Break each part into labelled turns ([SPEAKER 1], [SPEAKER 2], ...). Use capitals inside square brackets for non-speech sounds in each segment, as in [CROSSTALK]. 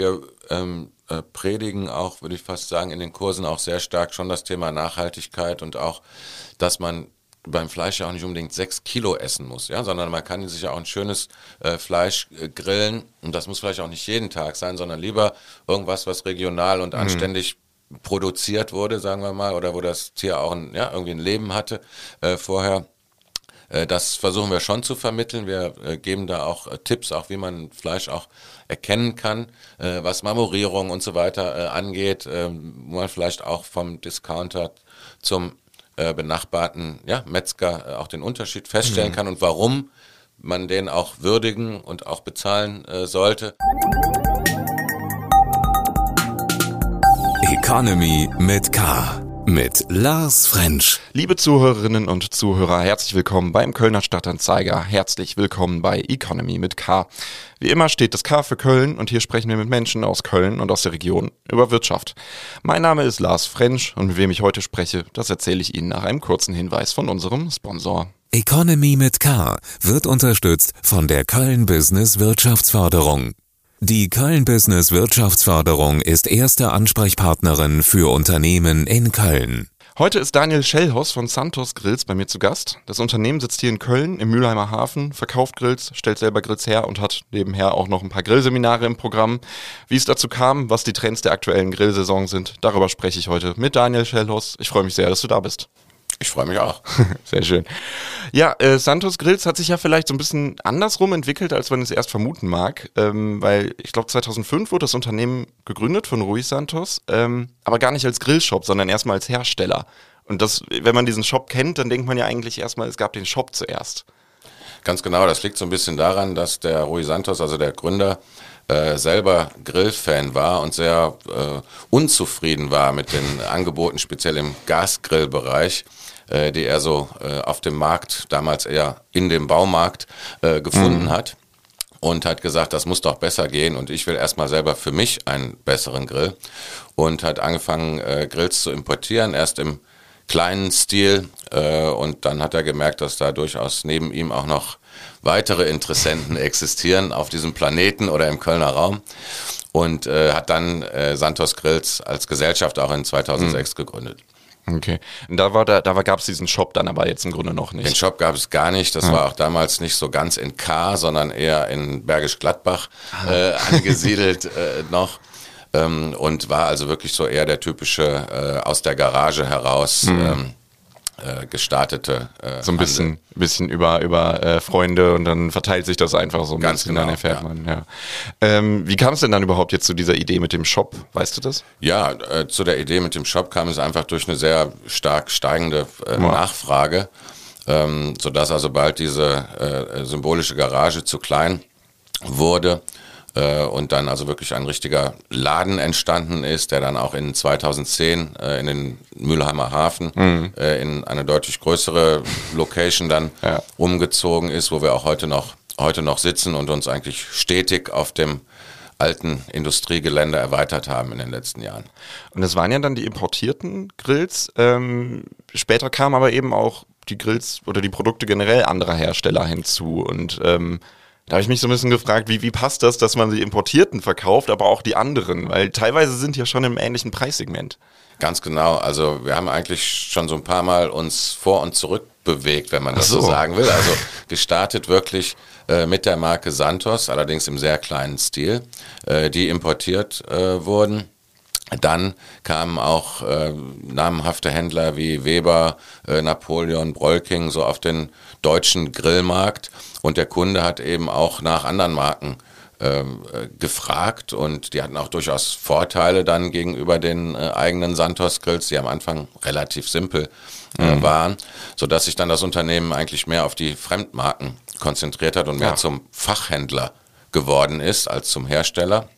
[SPEAKER 1] wir ähm, äh, predigen auch, würde ich fast sagen, in den Kursen auch sehr stark schon das Thema Nachhaltigkeit und auch, dass man beim Fleisch ja auch nicht unbedingt sechs Kilo essen muss, ja, sondern man kann sich ja auch ein schönes äh, Fleisch äh, grillen und das muss vielleicht auch nicht jeden Tag sein, sondern lieber irgendwas, was regional und mhm. anständig produziert wurde, sagen wir mal, oder wo das Tier auch ein, ja, irgendwie ein Leben hatte äh, vorher. Äh, das versuchen wir schon zu vermitteln. Wir äh, geben da auch äh, Tipps, auch wie man Fleisch auch erkennen kann, was Marmorierung und so weiter angeht, ähm, wo man vielleicht auch vom Discounter zum benachbarten ja, Metzger auch den Unterschied feststellen mhm. kann und warum man den auch würdigen und auch bezahlen sollte.
[SPEAKER 2] Economy mit K mit Lars French.
[SPEAKER 3] Liebe Zuhörerinnen und Zuhörer, herzlich willkommen beim Kölner Stadtanzeiger. Herzlich willkommen bei Economy mit K. Wie immer steht das K für Köln und hier sprechen wir mit Menschen aus Köln und aus der Region über Wirtschaft. Mein Name ist Lars French und mit wem ich heute spreche, das erzähle ich Ihnen nach einem kurzen Hinweis von unserem Sponsor.
[SPEAKER 2] Economy mit K wird unterstützt von der Köln Business Wirtschaftsförderung. Die Köln Business Wirtschaftsförderung ist erste Ansprechpartnerin für Unternehmen in Köln.
[SPEAKER 3] Heute ist Daniel Schellhaus von Santos Grills bei mir zu Gast. Das Unternehmen sitzt hier in Köln im Mülheimer Hafen, verkauft Grills, stellt selber Grills her und hat nebenher auch noch ein paar Grillseminare im Programm. Wie es dazu kam, was die Trends der aktuellen Grillsaison sind, darüber spreche ich heute mit Daniel Schellhaus. Ich freue mich sehr, dass du da bist.
[SPEAKER 1] Ich freue mich auch. [LAUGHS]
[SPEAKER 3] Sehr schön. Ja, äh, Santos Grills hat sich ja vielleicht so ein bisschen andersrum entwickelt, als man es erst vermuten mag, ähm, weil ich glaube 2005 wurde das Unternehmen gegründet von Rui Santos, ähm, aber gar nicht als Grillshop, sondern erstmal als Hersteller. Und das, wenn man diesen Shop kennt, dann denkt man ja eigentlich erstmal, es gab den Shop zuerst.
[SPEAKER 1] Ganz genau, das liegt so ein bisschen daran, dass der Rui Santos, also der Gründer, äh, selber Grillfan war und sehr äh, unzufrieden war mit den Angeboten, speziell im Gasgrillbereich äh, die er so äh, auf dem Markt, damals eher in dem Baumarkt, äh, gefunden mhm. hat. Und hat gesagt, das muss doch besser gehen und ich will erstmal selber für mich einen besseren Grill. Und hat angefangen, äh, Grills zu importieren, erst im kleinen Stil. Äh, und dann hat er gemerkt, dass da durchaus neben ihm auch noch weitere Interessenten [LAUGHS] existieren auf diesem Planeten oder im Kölner Raum. Und äh, hat dann äh, Santos Grills als Gesellschaft auch in 2006 mhm. gegründet.
[SPEAKER 3] Okay. Und da war da, da gab es diesen Shop dann aber jetzt im Grunde noch nicht.
[SPEAKER 1] Den Shop gab es gar nicht. Das ah. war auch damals nicht so ganz in K, sondern eher in Bergisch Gladbach ah. äh, angesiedelt äh, noch. Ähm, und war also wirklich so eher der typische äh, aus der Garage heraus. Mhm. Ähm, äh, gestartete.
[SPEAKER 3] Äh, so ein bisschen, bisschen über, über äh, Freunde und dann verteilt sich das einfach so ein
[SPEAKER 1] Ganz bisschen, genau,
[SPEAKER 3] dann erfährt ja. man. Ja. Ähm, wie kam es denn dann überhaupt jetzt zu dieser Idee mit dem Shop? Weißt du das?
[SPEAKER 1] Ja, äh, zu der Idee mit dem Shop kam es einfach durch eine sehr stark steigende äh, Nachfrage, ähm, sodass also bald diese äh, symbolische Garage zu klein wurde äh, und dann also wirklich ein richtiger Laden entstanden ist, der dann auch in 2010 äh, in den Mülheimer Hafen mhm. äh, in eine deutlich größere Location dann [LAUGHS] ja. umgezogen ist, wo wir auch heute noch heute noch sitzen und uns eigentlich stetig auf dem alten Industriegelände erweitert haben in den letzten Jahren.
[SPEAKER 3] Und es waren ja dann die importierten Grills. Ähm, später kamen aber eben auch die Grills oder die Produkte generell anderer Hersteller hinzu. Und ähm, da habe ich mich so ein bisschen gefragt, wie, wie passt das, dass man die Importierten verkauft, aber auch die anderen? Weil teilweise sind ja schon im ähnlichen Preissegment.
[SPEAKER 1] Ganz genau. Also wir haben eigentlich schon so ein paar Mal uns vor und zurück bewegt, wenn man das so. so. sagen will. Also gestartet wirklich äh, mit der Marke Santos, allerdings im sehr kleinen Stil, äh, die importiert äh, wurden. Dann kamen auch äh, namenhafte Händler wie Weber, äh, Napoleon, Brolking so auf den deutschen Grillmarkt und der Kunde hat eben auch nach anderen Marken ähm, äh, gefragt und die hatten auch durchaus Vorteile dann gegenüber den äh, eigenen Santos Grills, die am Anfang relativ simpel äh, mhm. waren, sodass sich dann das Unternehmen eigentlich mehr auf die Fremdmarken konzentriert hat und mehr ja. zum Fachhändler geworden ist als zum Hersteller.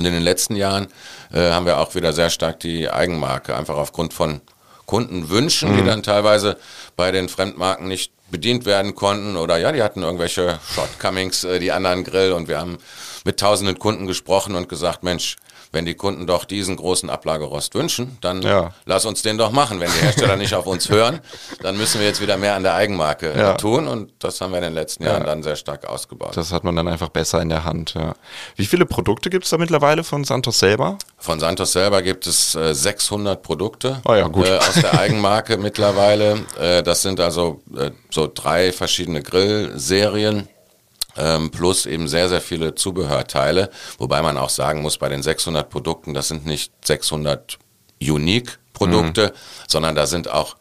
[SPEAKER 1] Und in den letzten Jahren äh, haben wir auch wieder sehr stark die Eigenmarke, einfach aufgrund von Kundenwünschen, mhm. die dann teilweise bei den Fremdmarken nicht bedient werden konnten oder ja, die hatten irgendwelche Shortcomings, äh, die anderen Grill und wir haben mit tausenden Kunden gesprochen und gesagt, Mensch, wenn die Kunden doch diesen großen Ablagerost wünschen, dann ja. lass uns den doch machen. Wenn die Hersteller nicht auf uns hören, dann müssen wir jetzt wieder mehr an der Eigenmarke ja. tun und das haben wir in den letzten Jahren ja. dann sehr stark ausgebaut.
[SPEAKER 3] Das hat man dann einfach besser in der Hand. Wie viele Produkte gibt es da mittlerweile von Santos selber?
[SPEAKER 1] Von Santos selber gibt es äh, 600 Produkte oh äh, aus der Eigenmarke [LAUGHS] mittlerweile. Äh, das sind also äh, so drei verschiedene Grillserien ähm, plus eben sehr, sehr viele Zubehörteile, wobei man auch sagen muss, bei den 600 Produkten, das sind nicht 600 Unique-Produkte, mhm. sondern da sind auch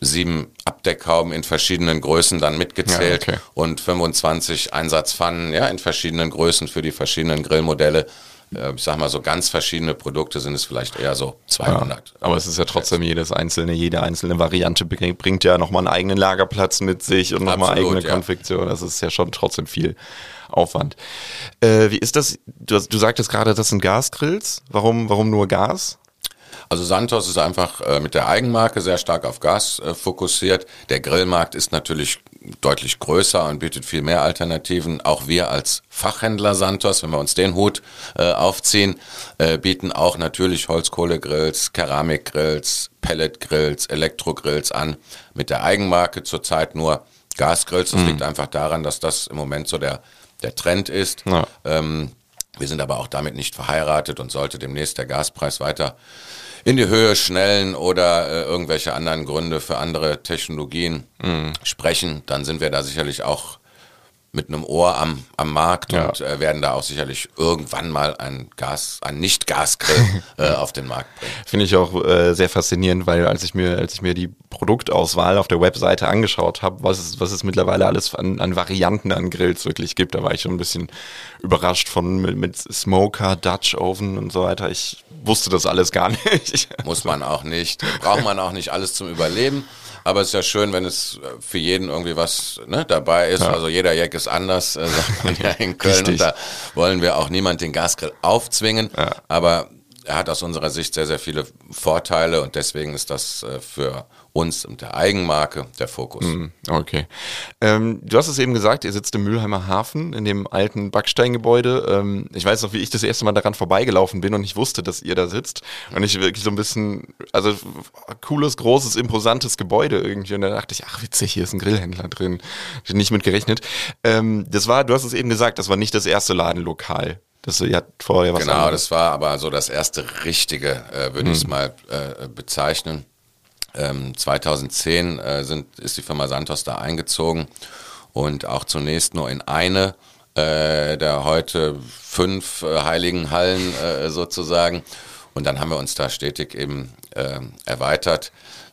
[SPEAKER 1] sieben Abdeckhauben in verschiedenen Größen dann mitgezählt ja, okay. und 25 Einsatzpfannen ja, in verschiedenen Größen für die verschiedenen Grillmodelle. Äh, ich sag mal, so ganz verschiedene Produkte sind es vielleicht eher so 200.
[SPEAKER 3] Ja, aber es ist ja trotzdem jedes einzelne, jede einzelne Variante bringt ja nochmal einen eigenen Lagerplatz mit sich und nochmal eigene ja. Konfektion. Das ist ja schon trotzdem viel Aufwand. Äh, wie ist das? Du, du sagtest gerade, das sind Gasgrills. Warum, warum nur Gas?
[SPEAKER 1] Also Santos ist einfach äh, mit der Eigenmarke sehr stark auf Gas äh, fokussiert. Der Grillmarkt ist natürlich deutlich größer und bietet viel mehr Alternativen. Auch wir als Fachhändler Santos, wenn wir uns den Hut äh, aufziehen, äh, bieten auch natürlich Holzkohlegrills, Keramikgrills, Pelletgrills, Elektrogrills an. Mit der Eigenmarke zurzeit nur Gasgrills. Das mhm. liegt einfach daran, dass das im Moment so der, der Trend ist. Ja. Ähm, wir sind aber auch damit nicht verheiratet und sollte demnächst der Gaspreis weiter in die Höhe schnellen oder äh, irgendwelche anderen Gründe für andere Technologien mhm. sprechen, dann sind wir da sicherlich auch mit einem Ohr am, am Markt ja. und äh, werden da auch sicherlich irgendwann mal ein Gas, ein Nicht-Gasgrill [LAUGHS] äh, auf den Markt bringen.
[SPEAKER 3] Finde ich auch äh, sehr faszinierend, weil als ich mir, als ich mir die Produktauswahl auf der Webseite angeschaut habe, was es, was es mittlerweile alles an, an Varianten an Grills wirklich gibt, da war ich schon ein bisschen überrascht von mit, mit Smoker, Dutch Oven und so weiter. Ich wusste das alles gar [LAUGHS] nicht.
[SPEAKER 1] Muss man auch nicht. Braucht man auch nicht alles zum Überleben. Aber es ist ja schön, wenn es äh, für jeden irgendwie was ne, dabei ist. Ja. Also jeder Jack ist anders, äh, sagt [LAUGHS] man ja in Köln. Und da wollen wir auch niemand den Gasgrill aufzwingen. Ja. Aber er hat aus unserer Sicht sehr, sehr viele Vorteile und deswegen ist das äh, für uns und der Eigenmarke der Fokus.
[SPEAKER 3] Mhm, okay. Ähm, du hast es eben gesagt, ihr sitzt im Mülheimer Hafen in dem alten Backsteingebäude. Ähm, ich weiß noch, wie ich das erste Mal daran vorbeigelaufen bin und ich wusste, dass ihr da sitzt. Und ich wirklich so ein bisschen, also cooles, großes, imposantes Gebäude irgendwie. Und da dachte ich, ach witzig, hier ist ein Grillhändler drin. Ich nicht mit gerechnet. Ähm, das war, du hast es eben gesagt, das war nicht das erste Ladenlokal. Das, ihr hat vorher
[SPEAKER 1] was Genau, anderes. das war aber so das erste richtige, äh, würde hm. ich es mal äh, bezeichnen. Ähm, 2010 äh, sind, ist die Firma Santos da eingezogen und auch zunächst nur in eine äh, der heute fünf äh, heiligen Hallen äh, sozusagen. Und dann haben wir uns da stetig eben äh, erweitert.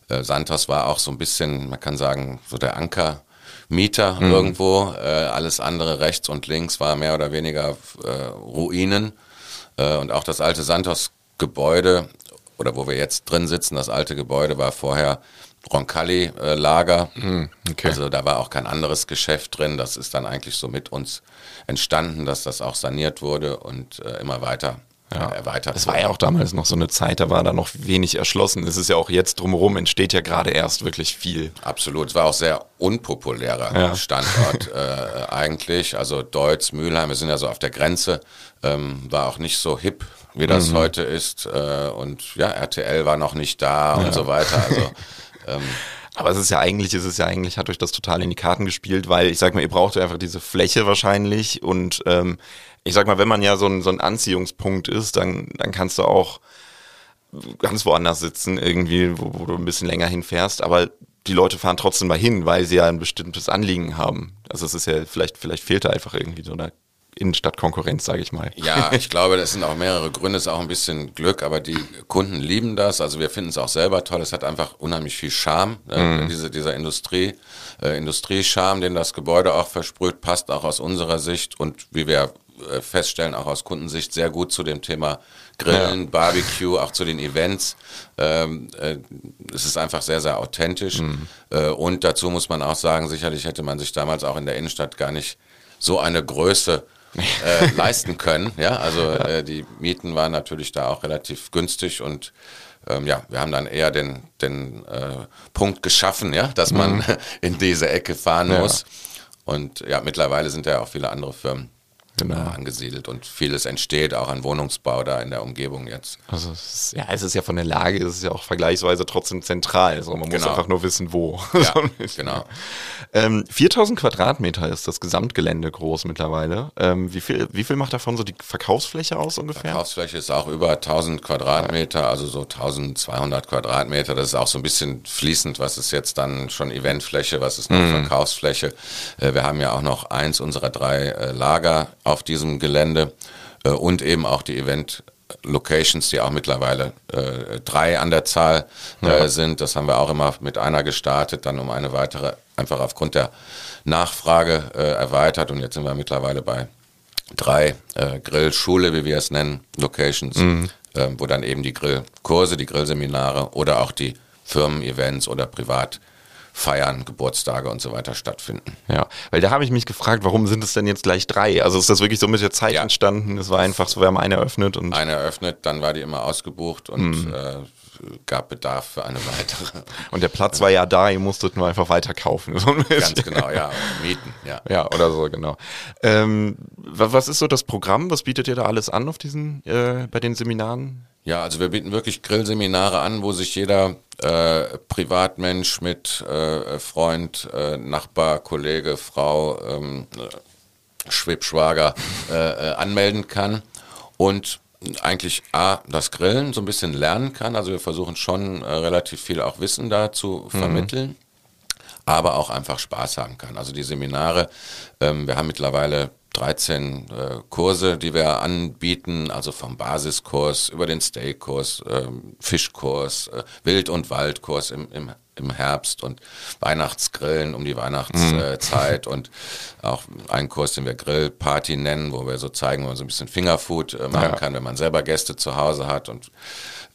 [SPEAKER 1] Äh, Santos war auch so ein bisschen, man kann sagen, so der Anker. Mieter mhm. irgendwo, äh, alles andere rechts und links war mehr oder weniger äh, Ruinen. Äh, und auch das alte Santos-Gebäude oder wo wir jetzt drin sitzen, das alte Gebäude war vorher Roncalli-Lager. Hm, okay. Also da war auch kein anderes Geschäft drin. Das ist dann eigentlich so mit uns entstanden, dass das auch saniert wurde und äh, immer weiter ja. erweitert.
[SPEAKER 3] Das war ja auch damals noch so eine Zeit, da war da noch wenig erschlossen. Es ist ja auch jetzt drumherum, entsteht ja gerade erst wirklich viel.
[SPEAKER 1] Absolut. Es war auch sehr unpopulärer ja. Standort äh, eigentlich. Also Deutz, Mülheim, wir sind ja so auf der Grenze, ähm, war auch nicht so hip wie das mhm. heute ist. Äh, und ja, RTL war noch nicht da ja. und so weiter. Also [LAUGHS]
[SPEAKER 3] ähm, aber es ist ja eigentlich, es ist ja eigentlich, hat euch das total in die Karten gespielt, weil ich sag mal, ihr braucht ja einfach diese Fläche wahrscheinlich und ähm, ich sag mal, wenn man ja so ein, so ein Anziehungspunkt ist, dann, dann kannst du auch ganz woanders sitzen, irgendwie, wo, wo du ein bisschen länger hinfährst, aber die Leute fahren trotzdem mal hin, weil sie ja ein bestimmtes Anliegen haben. Also es ist ja, vielleicht, vielleicht fehlt da einfach irgendwie so eine Innenstadtkonkurrenz, sage ich mal.
[SPEAKER 1] Ja, ich glaube, das sind auch mehrere Gründe, es ist auch ein bisschen Glück, aber die Kunden lieben das. Also wir finden es auch selber toll. Es hat einfach unheimlich viel Charme, äh, mhm. diese, dieser Industrie, äh, Industriescharme, den das Gebäude auch versprüht, passt auch aus unserer Sicht und wie wir äh, feststellen, auch aus Kundensicht sehr gut zu dem Thema Grillen, ja. Barbecue, auch zu den Events. Ähm, äh, es ist einfach sehr, sehr authentisch. Mhm. Äh, und dazu muss man auch sagen, sicherlich hätte man sich damals auch in der Innenstadt gar nicht so eine Größe äh, leisten können. Ja, also äh, die Mieten waren natürlich da auch relativ günstig und ähm, ja, wir haben dann eher den, den äh, Punkt geschaffen, ja, dass man mhm. [LAUGHS] in diese Ecke fahren ja. muss. Und ja, mittlerweile sind ja auch viele andere Firmen genau. äh, angesiedelt und vieles entsteht auch an Wohnungsbau da in der Umgebung jetzt.
[SPEAKER 3] Also es ist, ja, es ist ja von der Lage, es ist ja auch vergleichsweise trotzdem zentral. Also man genau. muss einfach nur wissen, wo.
[SPEAKER 1] Ja, [LAUGHS] genau.
[SPEAKER 3] Ähm, 4000 Quadratmeter ist das Gesamtgelände groß mittlerweile. Ähm, wie, viel, wie viel macht davon so die Verkaufsfläche aus ungefähr?
[SPEAKER 1] Verkaufsfläche ist auch über 1000 Quadratmeter, also so 1200 Quadratmeter. Das ist auch so ein bisschen fließend, was ist jetzt dann schon Eventfläche, was ist noch mhm. Verkaufsfläche. Äh, wir haben ja auch noch eins unserer drei äh, Lager auf diesem Gelände äh, und eben auch die Event Locations, die auch mittlerweile äh, drei an der Zahl äh, ja. sind. Das haben wir auch immer mit einer gestartet, dann um eine weitere einfach aufgrund der Nachfrage äh, erweitert und jetzt sind wir mittlerweile bei drei äh, Grillschule, wie wir es nennen, Locations, mhm. äh, wo dann eben die Grillkurse, die Grillseminare oder auch die Firmen-Events oder Privat- Feiern, Geburtstage und so weiter stattfinden.
[SPEAKER 3] Ja, weil da habe ich mich gefragt, warum sind es denn jetzt gleich drei? Also ist das wirklich so mit der Zeit ja. entstanden? Es war einfach so, wir haben eine eröffnet und.
[SPEAKER 1] Eine eröffnet, dann war die immer ausgebucht und mhm. äh, gab Bedarf für eine weitere.
[SPEAKER 3] Und der Platz war ja da, ihr musstet nur einfach weiter kaufen.
[SPEAKER 1] So Ganz genau, ja. Mieten, ja.
[SPEAKER 3] Ja, oder so, genau. Ähm, was ist so das Programm? Was bietet ihr da alles an auf diesen, äh, bei den Seminaren?
[SPEAKER 1] Ja, also wir bieten wirklich Grillseminare an, wo sich jeder äh, Privatmensch mit äh, Freund, äh, Nachbar, Kollege, Frau, ähm, Schwibschwager äh, äh, anmelden kann und eigentlich A, das Grillen so ein bisschen lernen kann. Also wir versuchen schon äh, relativ viel auch Wissen da zu mhm. vermitteln. Mhm aber auch einfach Spaß haben kann. Also die Seminare, ähm, wir haben mittlerweile 13 äh, Kurse, die wir anbieten, also vom Basiskurs über den Steakkurs, äh, Fischkurs, äh, Wild- und Waldkurs im, im, im Herbst und Weihnachtsgrillen um die Weihnachtszeit mhm. und auch einen Kurs, den wir Grillparty nennen, wo wir so zeigen, wo man so ein bisschen Fingerfood äh, machen ja. kann, wenn man selber Gäste zu Hause hat und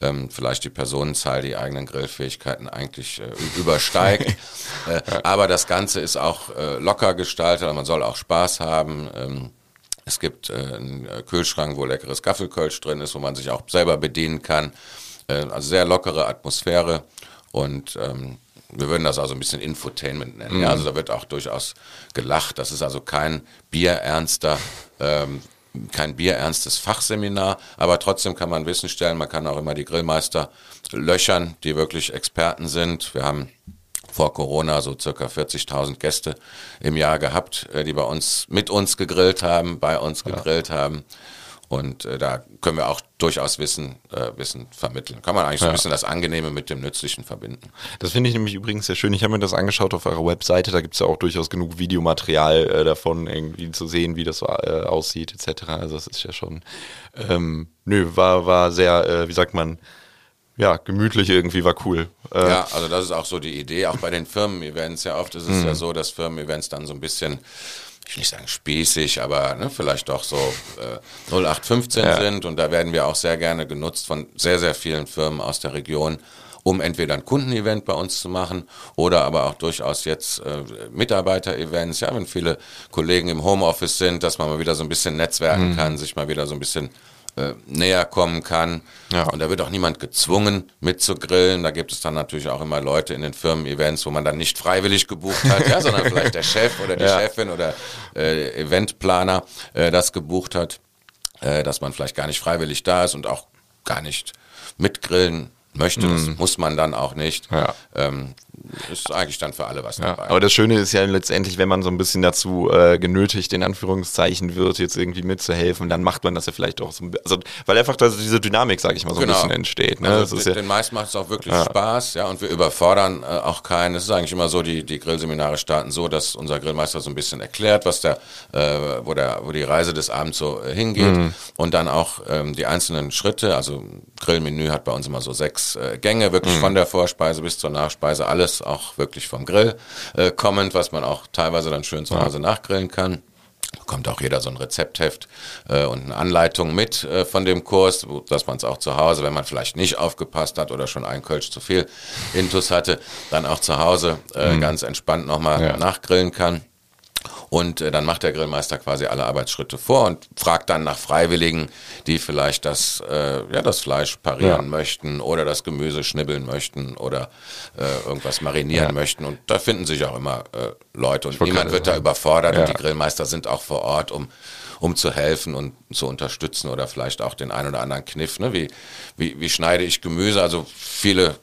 [SPEAKER 1] ähm, vielleicht die Personenzahl die eigenen Grillfähigkeiten eigentlich äh, übersteigt. [LAUGHS] äh, aber das Ganze ist auch äh, locker gestaltet, man soll auch Spaß haben. Ähm, es gibt äh, einen Kühlschrank, wo leckeres Gaffelkölsch drin ist, wo man sich auch selber bedienen kann. Also sehr lockere Atmosphäre und ähm, wir würden das also ein bisschen Infotainment nennen. Mhm. Ja, also da wird auch durchaus gelacht. Das ist also kein bierernster ähm, kein bierernstes Fachseminar, aber trotzdem kann man Wissen stellen. Man kann auch immer die Grillmeister löchern, die wirklich Experten sind. Wir haben vor Corona so circa 40.000 Gäste im Jahr gehabt, äh, die bei uns mit uns gegrillt haben, bei uns gegrillt ja. haben. Und äh, da können wir auch durchaus Wissen, äh, Wissen vermitteln. Kann man eigentlich so ein bisschen das Angenehme mit dem Nützlichen verbinden.
[SPEAKER 3] Das finde ich nämlich übrigens sehr schön. Ich habe mir das angeschaut auf eurer Webseite. Da gibt es ja auch durchaus genug Videomaterial äh, davon, irgendwie zu sehen, wie das so äh, aussieht, etc. Also das ist ja schon, ähm, nö, war, war sehr, äh, wie sagt man, ja, gemütlich irgendwie, war cool.
[SPEAKER 1] Äh, ja, also das ist auch so die Idee, auch bei den Firmen-Events. Ja, oft ist es mhm. ja so, dass Firmen-Events dann so ein bisschen ich will nicht sagen spießig, aber ne, vielleicht doch so äh, 0815 ja. sind. Und da werden wir auch sehr gerne genutzt von sehr, sehr vielen Firmen aus der Region, um entweder ein Kundenevent bei uns zu machen oder aber auch durchaus jetzt äh, Mitarbeiter-Events. Ja, wenn viele Kollegen im Homeoffice sind, dass man mal wieder so ein bisschen netzwerken mhm. kann, sich mal wieder so ein bisschen äh, näher kommen kann. Ja. Und da wird auch niemand gezwungen mitzugrillen. Da gibt es dann natürlich auch immer Leute in den Firmen-Events, wo man dann nicht freiwillig gebucht hat, ja, sondern vielleicht der Chef oder die ja. Chefin oder äh, Eventplaner äh, das gebucht hat, äh, dass man vielleicht gar nicht freiwillig da ist und auch gar nicht mitgrillen möchte. Das mhm. muss man dann auch nicht. Ja. Ähm, ist eigentlich dann für alle was
[SPEAKER 3] ja, dabei. Aber das Schöne ist ja letztendlich, wenn man so ein bisschen dazu äh, genötigt, in Anführungszeichen wird, jetzt irgendwie mitzuhelfen, dann macht man das ja vielleicht auch so ein bisschen, also, weil einfach da diese Dynamik, sage ich mal, so genau. ein bisschen entsteht. Ne?
[SPEAKER 1] Also den, ja, den meisten macht es auch wirklich ja. Spaß, ja, und wir überfordern äh, auch keinen. Es ist eigentlich immer so, die, die Grillseminare starten so, dass unser Grillmeister so ein bisschen erklärt, was der, äh, wo der, wo die Reise des Abends so äh, hingeht mhm. und dann auch ähm, die einzelnen Schritte, also Grillmenü hat bei uns immer so sechs äh, Gänge, wirklich mhm. von der Vorspeise bis zur Nachspeise, alles auch wirklich vom Grill äh, kommend, was man auch teilweise dann schön zu Hause nachgrillen kann bekommt auch jeder so ein Rezeptheft äh, und eine Anleitung mit äh, von dem Kurs, dass man es auch zu Hause, wenn man vielleicht nicht aufgepasst hat oder schon ein Kölsch zu viel Intus hatte, dann auch zu Hause äh, mhm. ganz entspannt nochmal ja. nachgrillen kann. Und äh, dann macht der Grillmeister quasi alle Arbeitsschritte vor und fragt dann nach Freiwilligen, die vielleicht das, äh, ja, das Fleisch parieren ja. möchten oder das Gemüse schnibbeln möchten oder äh, irgendwas marinieren ja. möchten. Und da finden sich auch immer äh, Leute und niemand wird da überfordert und die Grillmeister sind auch vor Ort, um um zu helfen und zu unterstützen oder vielleicht auch den einen oder anderen Kniff. Ne? Wie, wie, wie schneide ich Gemüse? Also viele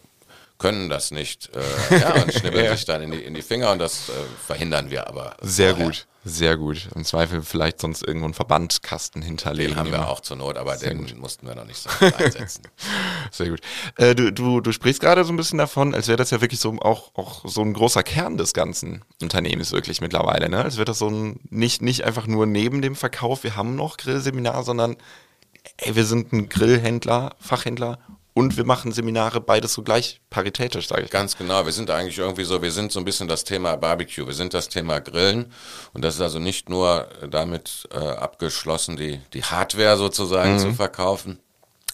[SPEAKER 1] können das nicht äh, ja, [LAUGHS] und schnibbeln ja. sich dann in die, in die Finger und das äh, verhindern wir aber.
[SPEAKER 3] Sehr vorher. gut, sehr gut. Im Zweifel vielleicht sonst irgendwo einen Verbandkasten hinterlegen.
[SPEAKER 1] Den haben wir auch zur Not, aber sehr den gut. mussten wir noch nicht so einsetzen. [LAUGHS]
[SPEAKER 3] sehr gut. Äh, du, du, du sprichst gerade so ein bisschen davon, als wäre das ja wirklich so auch, auch so ein großer Kern des ganzen Unternehmens wirklich mittlerweile. Ne? Als wäre das so ein, nicht, nicht einfach nur neben dem Verkauf, wir haben noch Grillseminar, sondern ey, wir sind ein Grillhändler, Fachhändler und wir machen Seminare, beides so gleich paritätisch, sage ich.
[SPEAKER 1] Ganz genau, wir sind eigentlich irgendwie so, wir sind so ein bisschen das Thema Barbecue, wir sind das Thema Grillen und das ist also nicht nur damit äh, abgeschlossen, die, die Hardware sozusagen mhm. zu verkaufen,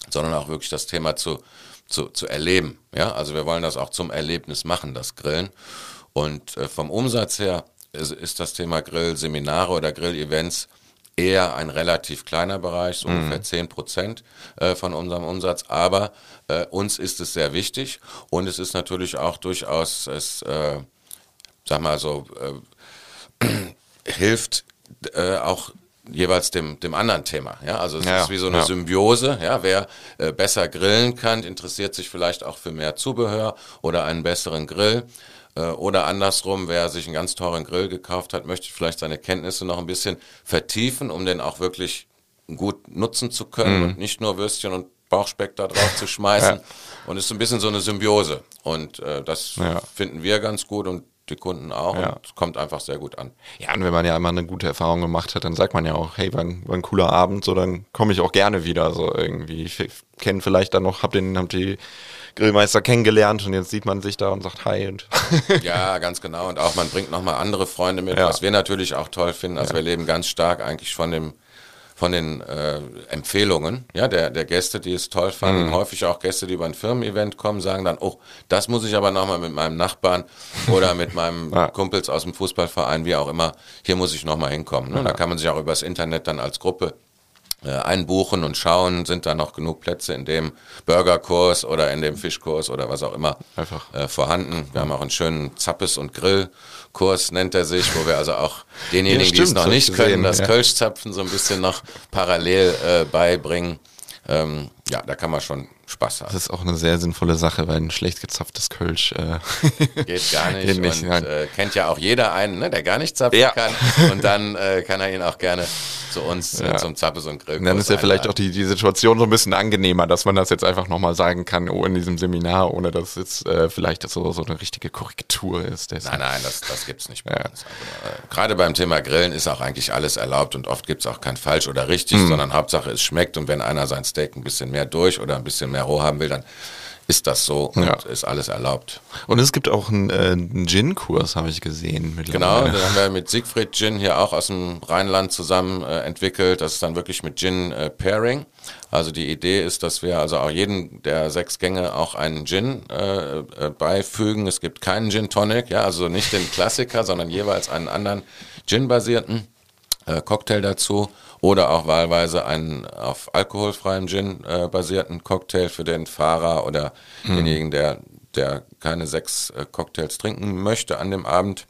[SPEAKER 1] sondern auch wirklich das Thema zu, zu, zu erleben. Ja, also wir wollen das auch zum Erlebnis machen, das Grillen. Und äh, vom Umsatz her ist, ist das Thema Grill-Seminare oder Grill-Events eher ein relativ kleiner Bereich, so mhm. ungefähr 10 Prozent äh, von unserem Umsatz. Aber äh, uns ist es sehr wichtig und es ist natürlich auch durchaus, es, äh, sag mal so, äh, [CLEARS THROAT] hilft äh, auch jeweils dem, dem anderen Thema. Ja, also es ja, ist wie so eine ja. Symbiose. Ja, wer äh, besser grillen kann, interessiert sich vielleicht auch für mehr Zubehör oder einen besseren Grill. Äh, oder andersrum, wer sich einen ganz teuren Grill gekauft hat, möchte vielleicht seine Kenntnisse noch ein bisschen vertiefen, um den auch wirklich gut nutzen zu können mhm. und nicht nur Würstchen und Bauchspeck da drauf zu schmeißen. Ja. Und es ist ein bisschen so eine Symbiose. Und äh, das ja. finden wir ganz gut und die Kunden auch ja. und es kommt einfach sehr gut an.
[SPEAKER 3] Ja, und wenn man ja immer eine gute Erfahrung gemacht hat, dann sagt man ja auch, hey, war ein, war ein cooler Abend, so dann komme ich auch gerne wieder, so irgendwie. Ich kenne vielleicht dann noch, hab den, hab die Grillmeister kennengelernt und jetzt sieht man sich da und sagt Hi. Und [LAUGHS]
[SPEAKER 1] ja, ganz genau. Und auch man bringt nochmal andere Freunde mit, ja. was wir natürlich auch toll finden. Also ja. wir leben ganz stark eigentlich von dem von den äh, Empfehlungen ja, der, der Gäste, die es toll fanden. Mhm. Häufig auch Gäste, die über ein Firmen-Event kommen, sagen dann, oh, das muss ich aber nochmal mit meinem Nachbarn oder mit meinem [LAUGHS] ja. Kumpels aus dem Fußballverein, wie auch immer, hier muss ich nochmal hinkommen. Ne? Ja. Da kann man sich auch übers Internet dann als Gruppe einbuchen und schauen, sind da noch genug Plätze in dem Burgerkurs oder in dem Fischkurs oder was auch immer Einfach. Äh, vorhanden. Wir haben auch einen schönen Zappes- und Grillkurs, nennt er sich, wo wir also auch denjenigen, ja, die es noch nicht können, das ja. Kölschzapfen so ein bisschen noch parallel äh, beibringen. Ähm, ja, da kann man schon Spaß haben.
[SPEAKER 3] Das ist auch eine sehr sinnvolle Sache, weil ein schlecht gezapftes Kölsch äh, [LAUGHS]
[SPEAKER 1] geht gar [LAUGHS] nicht. Geht nicht und äh, kennt ja auch jeder einen, ne, der gar nicht zapfen ja. kann. [LAUGHS] Und dann äh, kann er ihn auch gerne zu uns äh, ja. zum Zappes und Grill.
[SPEAKER 3] Dann ist ja vielleicht auch die, die Situation so ein bisschen angenehmer, dass man das jetzt einfach nochmal sagen kann, oh, in diesem Seminar, ohne dass jetzt äh, vielleicht so, so eine richtige Korrektur ist.
[SPEAKER 1] Deshalb. Nein, nein, das, das gibt es nicht bei ja. uns. Also, äh, gerade beim Thema Grillen ist auch eigentlich alles erlaubt und oft gibt es auch kein falsch oder richtig, mhm. sondern Hauptsache es schmeckt und wenn einer sein Steak ein bisschen mehr durch oder ein bisschen mehr roh haben will, dann ist das so und ja. ist alles erlaubt.
[SPEAKER 3] Und es gibt auch einen, äh, einen Gin-Kurs, habe ich gesehen.
[SPEAKER 1] Genau, den haben wir mit Siegfried Gin hier auch aus dem Rheinland zusammen äh, entwickelt. Das ist dann wirklich mit Gin äh, Pairing. Also die Idee ist, dass wir also auch jeden der sechs Gänge auch einen Gin äh, äh, beifügen. Es gibt keinen Gin Tonic, ja, also nicht den Klassiker, sondern jeweils einen anderen Gin-basierten äh, Cocktail dazu oder auch wahlweise einen auf alkoholfreiem Gin äh, basierten Cocktail für den Fahrer oder mhm. denjenigen, der, der keine sechs äh, Cocktails trinken möchte an dem Abend.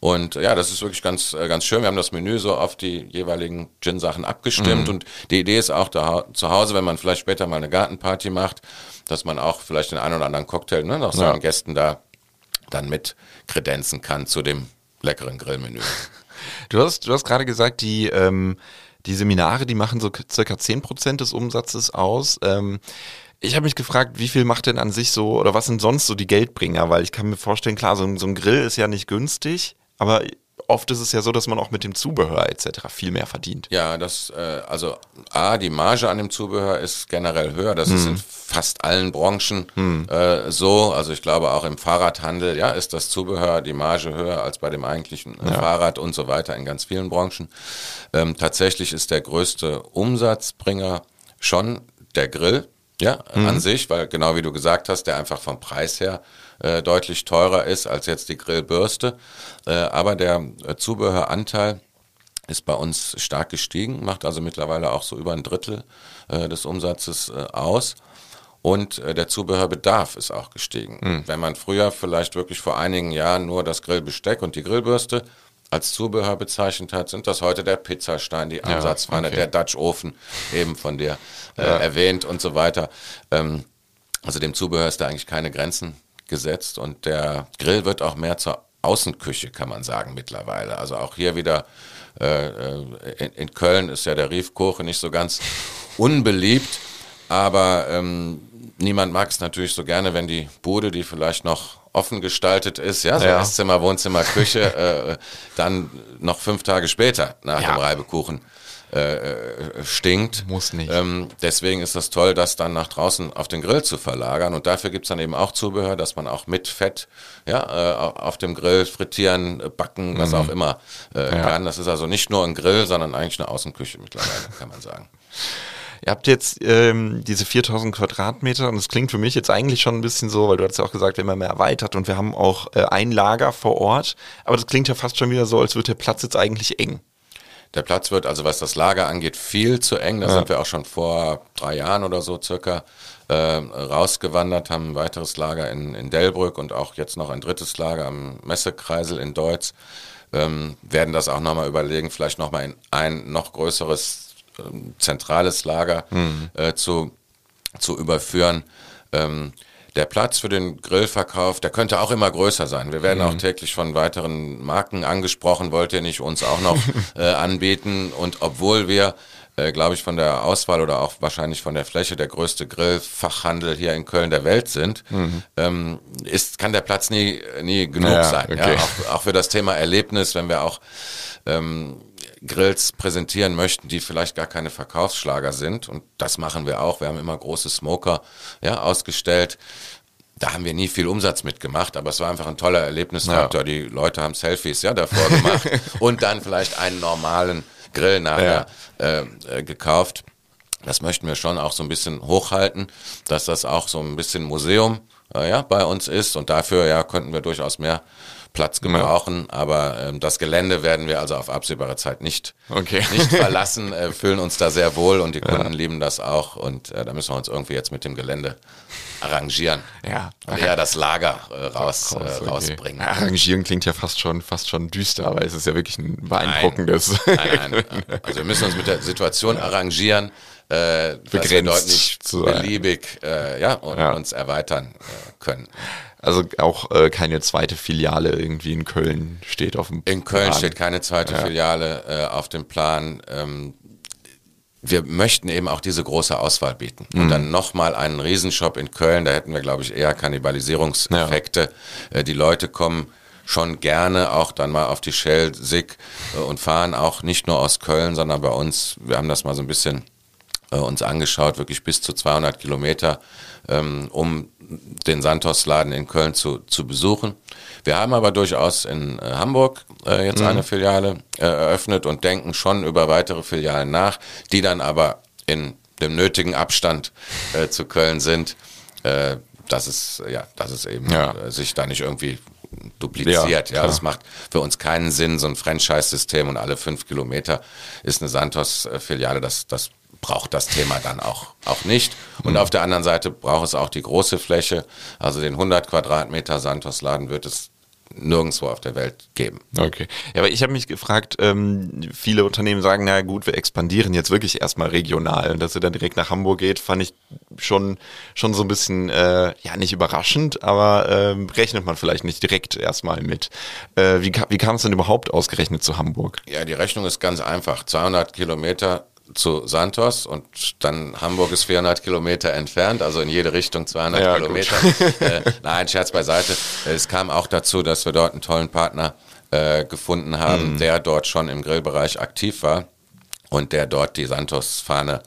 [SPEAKER 1] Und ja, das ist wirklich ganz, äh, ganz schön. Wir haben das Menü so auf die jeweiligen Gin-Sachen abgestimmt. Mhm. Und die Idee ist auch da, zu Hause, wenn man vielleicht später mal eine Gartenparty macht, dass man auch vielleicht den einen oder anderen Cocktail ne, noch seinen ja. Gästen da dann mit kredenzen kann zu dem leckeren Grillmenü.
[SPEAKER 3] Du hast, du hast gerade gesagt, die, ähm, die Seminare, die machen so circa 10% des Umsatzes aus. Ähm, ich habe mich gefragt, wie viel macht denn an sich so, oder was sind sonst so die Geldbringer? Weil ich kann mir vorstellen, klar, so, so ein Grill ist ja nicht günstig, aber oft ist es ja so, dass man auch mit dem Zubehör etc. viel mehr verdient.
[SPEAKER 1] Ja, das, äh, also A, die Marge an dem Zubehör ist generell höher. Das hm. ist in fast allen Branchen hm. äh, so. Also ich glaube auch im Fahrradhandel, ja, ist das Zubehör, die Marge höher als bei dem eigentlichen äh, ja. Fahrrad und so weiter in ganz vielen Branchen. Ähm, tatsächlich ist der größte Umsatzbringer schon der Grill. Ja, mhm. an sich, weil genau wie du gesagt hast, der einfach vom Preis her äh, deutlich teurer ist als jetzt die Grillbürste. Äh, aber der äh, Zubehöranteil ist bei uns stark gestiegen, macht also mittlerweile auch so über ein Drittel äh, des Umsatzes äh, aus. Und äh, der Zubehörbedarf ist auch gestiegen. Mhm. Wenn man früher vielleicht wirklich vor einigen Jahren nur das Grillbesteck und die Grillbürste als Zubehör bezeichnet hat, sind das heute der Pizzastein, die Ansatzpfanne, ja, okay. der Dutch Ofen, eben von dir äh, ja. erwähnt und so weiter. Ähm, also dem Zubehör ist da eigentlich keine Grenzen gesetzt und der Grill wird auch mehr zur Außenküche, kann man sagen, mittlerweile. Also auch hier wieder äh, äh in, in, Köln ist ja der Riefkoche nicht so ganz unbeliebt, aber ähm, niemand mag es natürlich so gerne, wenn die Bude, die vielleicht noch offen gestaltet ist, ja, so ja. Esszimmer, Wohnzimmer, Küche, [LAUGHS] äh, dann noch fünf Tage später nach ja. dem Reibekuchen äh, äh, stinkt.
[SPEAKER 3] Muss nicht.
[SPEAKER 1] Ähm, deswegen ist das toll, das dann nach draußen auf den Grill zu verlagern. Und dafür gibt's dann eben auch Zubehör, dass man auch mit Fett ja, äh, auf dem Grill frittieren, backen, was mhm. auch immer äh, ja. kann. Das ist also nicht nur ein Grill, sondern eigentlich eine Außenküche mittlerweile, kann man sagen.
[SPEAKER 3] Ihr habt jetzt ähm, diese 4000 Quadratmeter und es klingt für mich jetzt eigentlich schon ein bisschen so, weil du hast ja auch gesagt, wir haben mehr erweitert und wir haben auch äh, ein Lager vor Ort. Aber das klingt ja fast schon wieder so, als würde der Platz jetzt eigentlich eng.
[SPEAKER 1] Der Platz wird also, was das Lager angeht, viel zu eng. Da ja. sind wir auch schon vor drei Jahren oder so circa äh, rausgewandert, haben ein weiteres Lager in, in Delbrück und auch jetzt noch ein drittes Lager am Messekreisel in Deutz. Ähm, werden das auch nochmal überlegen, vielleicht nochmal in ein noch größeres ähm, zentrales Lager mhm. äh, zu, zu überführen. Ähm, der Platz für den Grillverkauf, der könnte auch immer größer sein. Wir werden mhm. auch täglich von weiteren Marken angesprochen, wollt ihr nicht uns auch noch [LAUGHS] äh, anbieten? Und obwohl wir, äh, glaube ich, von der Auswahl oder auch wahrscheinlich von der Fläche der größte Grillfachhandel hier in Köln der Welt sind, mhm. ähm, ist, kann der Platz nie, nie genug ja, sein. Okay. Ja, auch, auch für das Thema Erlebnis, wenn wir auch ähm, Grills präsentieren möchten, die vielleicht gar keine Verkaufsschlager sind. Und das machen wir auch. Wir haben immer große Smoker ja, ausgestellt. Da haben wir nie viel Umsatz mitgemacht, aber es war einfach ein toller Erlebnisfaktor. Ja. Die Leute haben Selfies ja davor gemacht [LAUGHS] und dann vielleicht einen normalen Grill nachher ja. äh, gekauft. Das möchten wir schon auch so ein bisschen hochhalten, dass das auch so ein bisschen Museum äh, ja, bei uns ist und dafür ja könnten wir durchaus mehr Platz gebrauchen. Ja. Aber ähm, das Gelände werden wir also auf absehbare Zeit nicht, okay. nicht [LAUGHS] verlassen, äh, fühlen uns da sehr wohl und die Kunden ja. lieben das auch. Und äh, da müssen wir uns irgendwie jetzt mit dem Gelände arrangieren.
[SPEAKER 3] Ja.
[SPEAKER 1] Und eher das Lager äh, raus, äh, okay. rausbringen.
[SPEAKER 3] Arrangieren klingt ja fast schon, fast schon düster, aber es ist ja wirklich ein beeindruckendes.
[SPEAKER 1] Nein, nein, nein. Also wir müssen uns mit der Situation arrangieren. Äh, dass wir dort nicht beliebig äh, ja, und ja. uns erweitern äh, können.
[SPEAKER 3] Also auch äh, keine zweite Filiale irgendwie in Köln steht auf dem
[SPEAKER 1] In Köln Plan. steht keine zweite ja. Filiale äh, auf dem Plan. Ähm, wir möchten eben auch diese große Auswahl bieten. Mhm. Und dann nochmal einen Riesenshop in Köln, da hätten wir, glaube ich, eher Kannibalisierungseffekte. Ja. Äh, die Leute kommen schon gerne auch dann mal auf die Shell, SIG äh, und fahren auch nicht nur aus Köln, sondern bei uns, wir haben das mal so ein bisschen äh, uns angeschaut, wirklich bis zu 200 Kilometer, ähm, um den Santos-Laden in Köln zu, zu besuchen. Wir haben aber durchaus in äh, Hamburg äh, jetzt mhm. eine Filiale äh, eröffnet und denken schon über weitere Filialen nach, die dann aber in dem nötigen Abstand äh, zu Köln sind, äh, dass es ja, dass es eben ja. Äh, sich da nicht irgendwie dupliziert. Ja, ja, das macht für uns keinen Sinn, so ein Franchise-System und alle fünf Kilometer ist eine Santos-Filiale. Das, das braucht das Thema dann auch, auch nicht. Und mhm. auf der anderen Seite braucht es auch die große Fläche, also den 100 Quadratmeter Santos-Laden wird es nirgendwo auf der Welt geben.
[SPEAKER 3] Okay. Ja, aber ich habe mich gefragt, ähm, viele Unternehmen sagen, na gut, wir expandieren jetzt wirklich erstmal regional. Und dass ihr dann direkt nach Hamburg geht, fand ich schon, schon so ein bisschen, äh, ja, nicht überraschend, aber äh, rechnet man vielleicht nicht direkt erstmal mit. Äh, wie, wie kam es denn überhaupt ausgerechnet zu Hamburg?
[SPEAKER 1] Ja, die Rechnung ist ganz einfach. 200 Kilometer zu Santos und dann Hamburg ist 400 Kilometer entfernt, also in jede Richtung 200 ja, Kilometer. [LAUGHS] äh, nein, Scherz beiseite. Es kam auch dazu, dass wir dort einen tollen Partner äh, gefunden haben, mhm. der dort schon im Grillbereich aktiv war und der dort die Santos-Fahne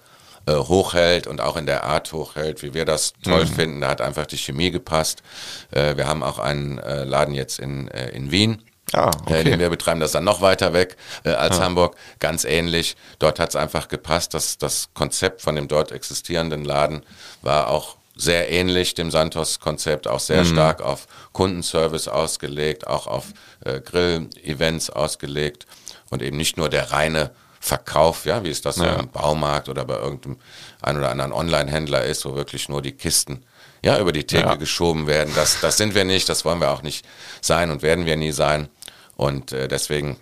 [SPEAKER 1] äh, hochhält und auch in der Art hochhält, wie wir das toll mhm. finden. Da hat einfach die Chemie gepasst. Äh, wir haben auch einen äh, Laden jetzt in, äh, in Wien Ah, okay. äh, den wir betreiben, das dann noch weiter weg äh, als ah. Hamburg, ganz ähnlich. Dort hat es einfach gepasst, dass das Konzept von dem dort existierenden Laden war auch sehr ähnlich dem Santos-Konzept, auch sehr mhm. stark auf Kundenservice ausgelegt, auch auf äh, Grill-Events ausgelegt und eben nicht nur der reine Verkauf, ja, wie es das ja. im Baumarkt oder bei irgendeinem ein oder anderen Online-Händler ist, wo wirklich nur die Kisten ja, über die Theke ja. geschoben werden. Das, das sind wir nicht, das wollen wir auch nicht sein und werden wir nie sein. Und äh, deswegen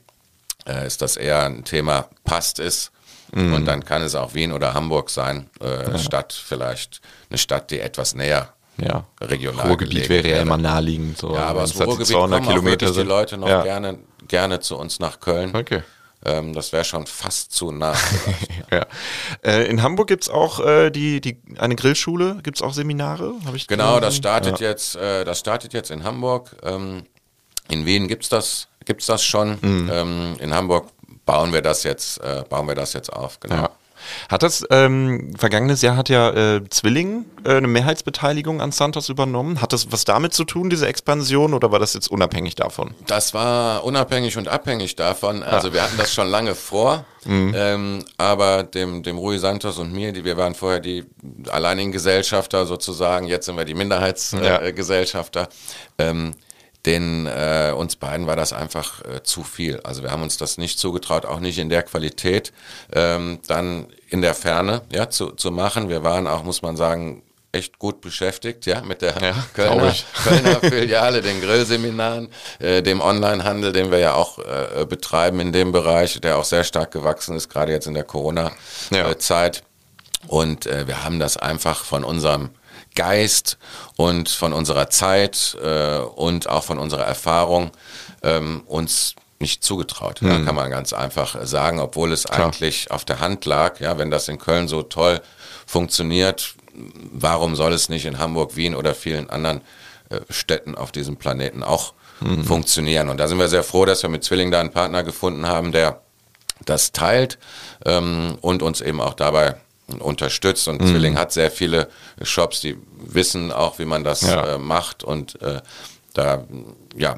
[SPEAKER 1] äh, ist das eher ein Thema, passt es. Mhm. Und dann kann es auch Wien oder Hamburg sein, äh, ja. Stadt vielleicht, eine Stadt, die etwas näher
[SPEAKER 3] ja. regional Ruhrgebiet wäre ja immer naheliegend.
[SPEAKER 1] So ja, aber das Ruhrgebiet 200 kommen Kilometer auch die Leute noch ja. gerne, gerne zu uns nach Köln.
[SPEAKER 3] Okay.
[SPEAKER 1] Ähm, das wäre schon fast zu nah. [LAUGHS]
[SPEAKER 3] ja. Äh, in Hamburg gibt es auch äh, die, die, eine Grillschule, gibt es auch Seminare?
[SPEAKER 1] Genau, das startet, ja. jetzt, äh, das startet jetzt in Hamburg. Ähm, in Wien gibt es das, gibt's das schon. Mhm. Ähm, in Hamburg bauen wir das jetzt, äh, bauen wir das jetzt auf,
[SPEAKER 3] genau. Ja. Hat das, ähm, vergangenes Jahr hat ja äh, Zwilling äh, eine Mehrheitsbeteiligung an Santos übernommen. Hat das was damit zu tun, diese Expansion, oder war das jetzt unabhängig davon?
[SPEAKER 1] Das war unabhängig und abhängig davon. Also ja. wir hatten das schon lange vor, mhm. ähm, aber dem, dem Rui Santos und mir, die, wir waren vorher die alleinigen Gesellschafter sozusagen, jetzt sind wir die Minderheitsgesellschafter. Ja. Äh, ähm, den äh, uns beiden war das einfach äh, zu viel. Also wir haben uns das nicht zugetraut, auch nicht in der Qualität ähm, dann in der Ferne ja, zu, zu machen. Wir waren auch, muss man sagen, echt gut beschäftigt, ja, mit der ja, Kölner, Kölner Filiale, den Grillseminaren, äh, dem Onlinehandel, den wir ja auch äh, betreiben in dem Bereich, der auch sehr stark gewachsen ist, gerade jetzt in der Corona-Zeit. Ja. Und äh, wir haben das einfach von unserem Geist und von unserer Zeit äh, und auch von unserer Erfahrung ähm, uns nicht zugetraut. Mhm. Ja, kann man ganz einfach sagen, obwohl es Klar. eigentlich auf der Hand lag. Ja, wenn das in Köln so toll funktioniert, warum soll es nicht in Hamburg, Wien oder vielen anderen äh, Städten auf diesem Planeten auch mhm. funktionieren? Und da sind wir sehr froh, dass wir mit Zwilling da einen Partner gefunden haben, der das teilt ähm, und uns eben auch dabei unterstützt. Und mhm. Zwilling hat sehr viele Shops, die wissen auch, wie man das ja. äh, macht. Und äh, da ja,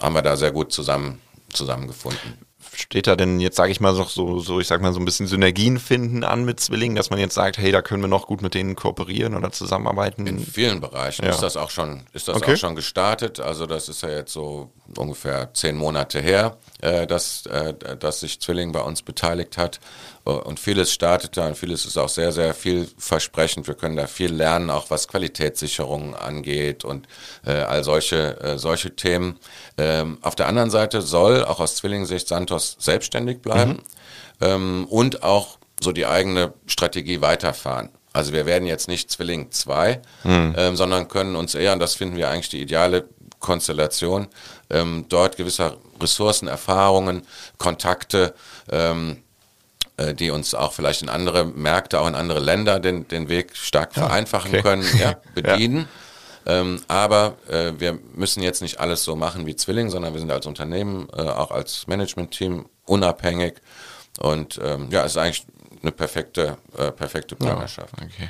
[SPEAKER 1] haben wir da sehr gut zusammen, zusammengefunden
[SPEAKER 3] steht da denn jetzt, sage ich mal, so, so, ich sag mal, so ein bisschen Synergien finden an mit Zwillingen, dass man jetzt sagt, hey, da können wir noch gut mit denen kooperieren oder zusammenarbeiten?
[SPEAKER 1] In vielen Bereichen ja. ist das auch schon, ist das okay. auch schon gestartet. Also das ist ja jetzt so ungefähr zehn Monate her, dass, äh, dass sich Zwilling bei uns beteiligt hat. Äh, und vieles startet da und vieles ist auch sehr, sehr vielversprechend. Wir können da viel lernen, auch was Qualitätssicherung angeht und äh, all solche, äh, solche Themen. Ähm, auf der anderen Seite soll auch aus Zwillingsicht Santos selbstständig bleiben mhm. ähm, und auch so die eigene Strategie weiterfahren. Also wir werden jetzt nicht Zwilling 2, mhm. ähm, sondern können uns eher, und das finden wir eigentlich die ideale Konstellation, ähm, dort gewisse Ressourcen, Erfahrungen, Kontakte, ähm, äh, die uns auch vielleicht in andere Märkte, auch in andere Länder den, den Weg stark ja, vereinfachen okay. können, ja, [LAUGHS] bedienen. Ja. Ähm, aber äh, wir müssen jetzt nicht alles so machen wie Zwilling, sondern wir sind als Unternehmen, äh, auch als Management-Team unabhängig. Und ähm, ja, es ist eigentlich eine perfekte, äh, perfekte Partnerschaft.
[SPEAKER 3] Ja, okay.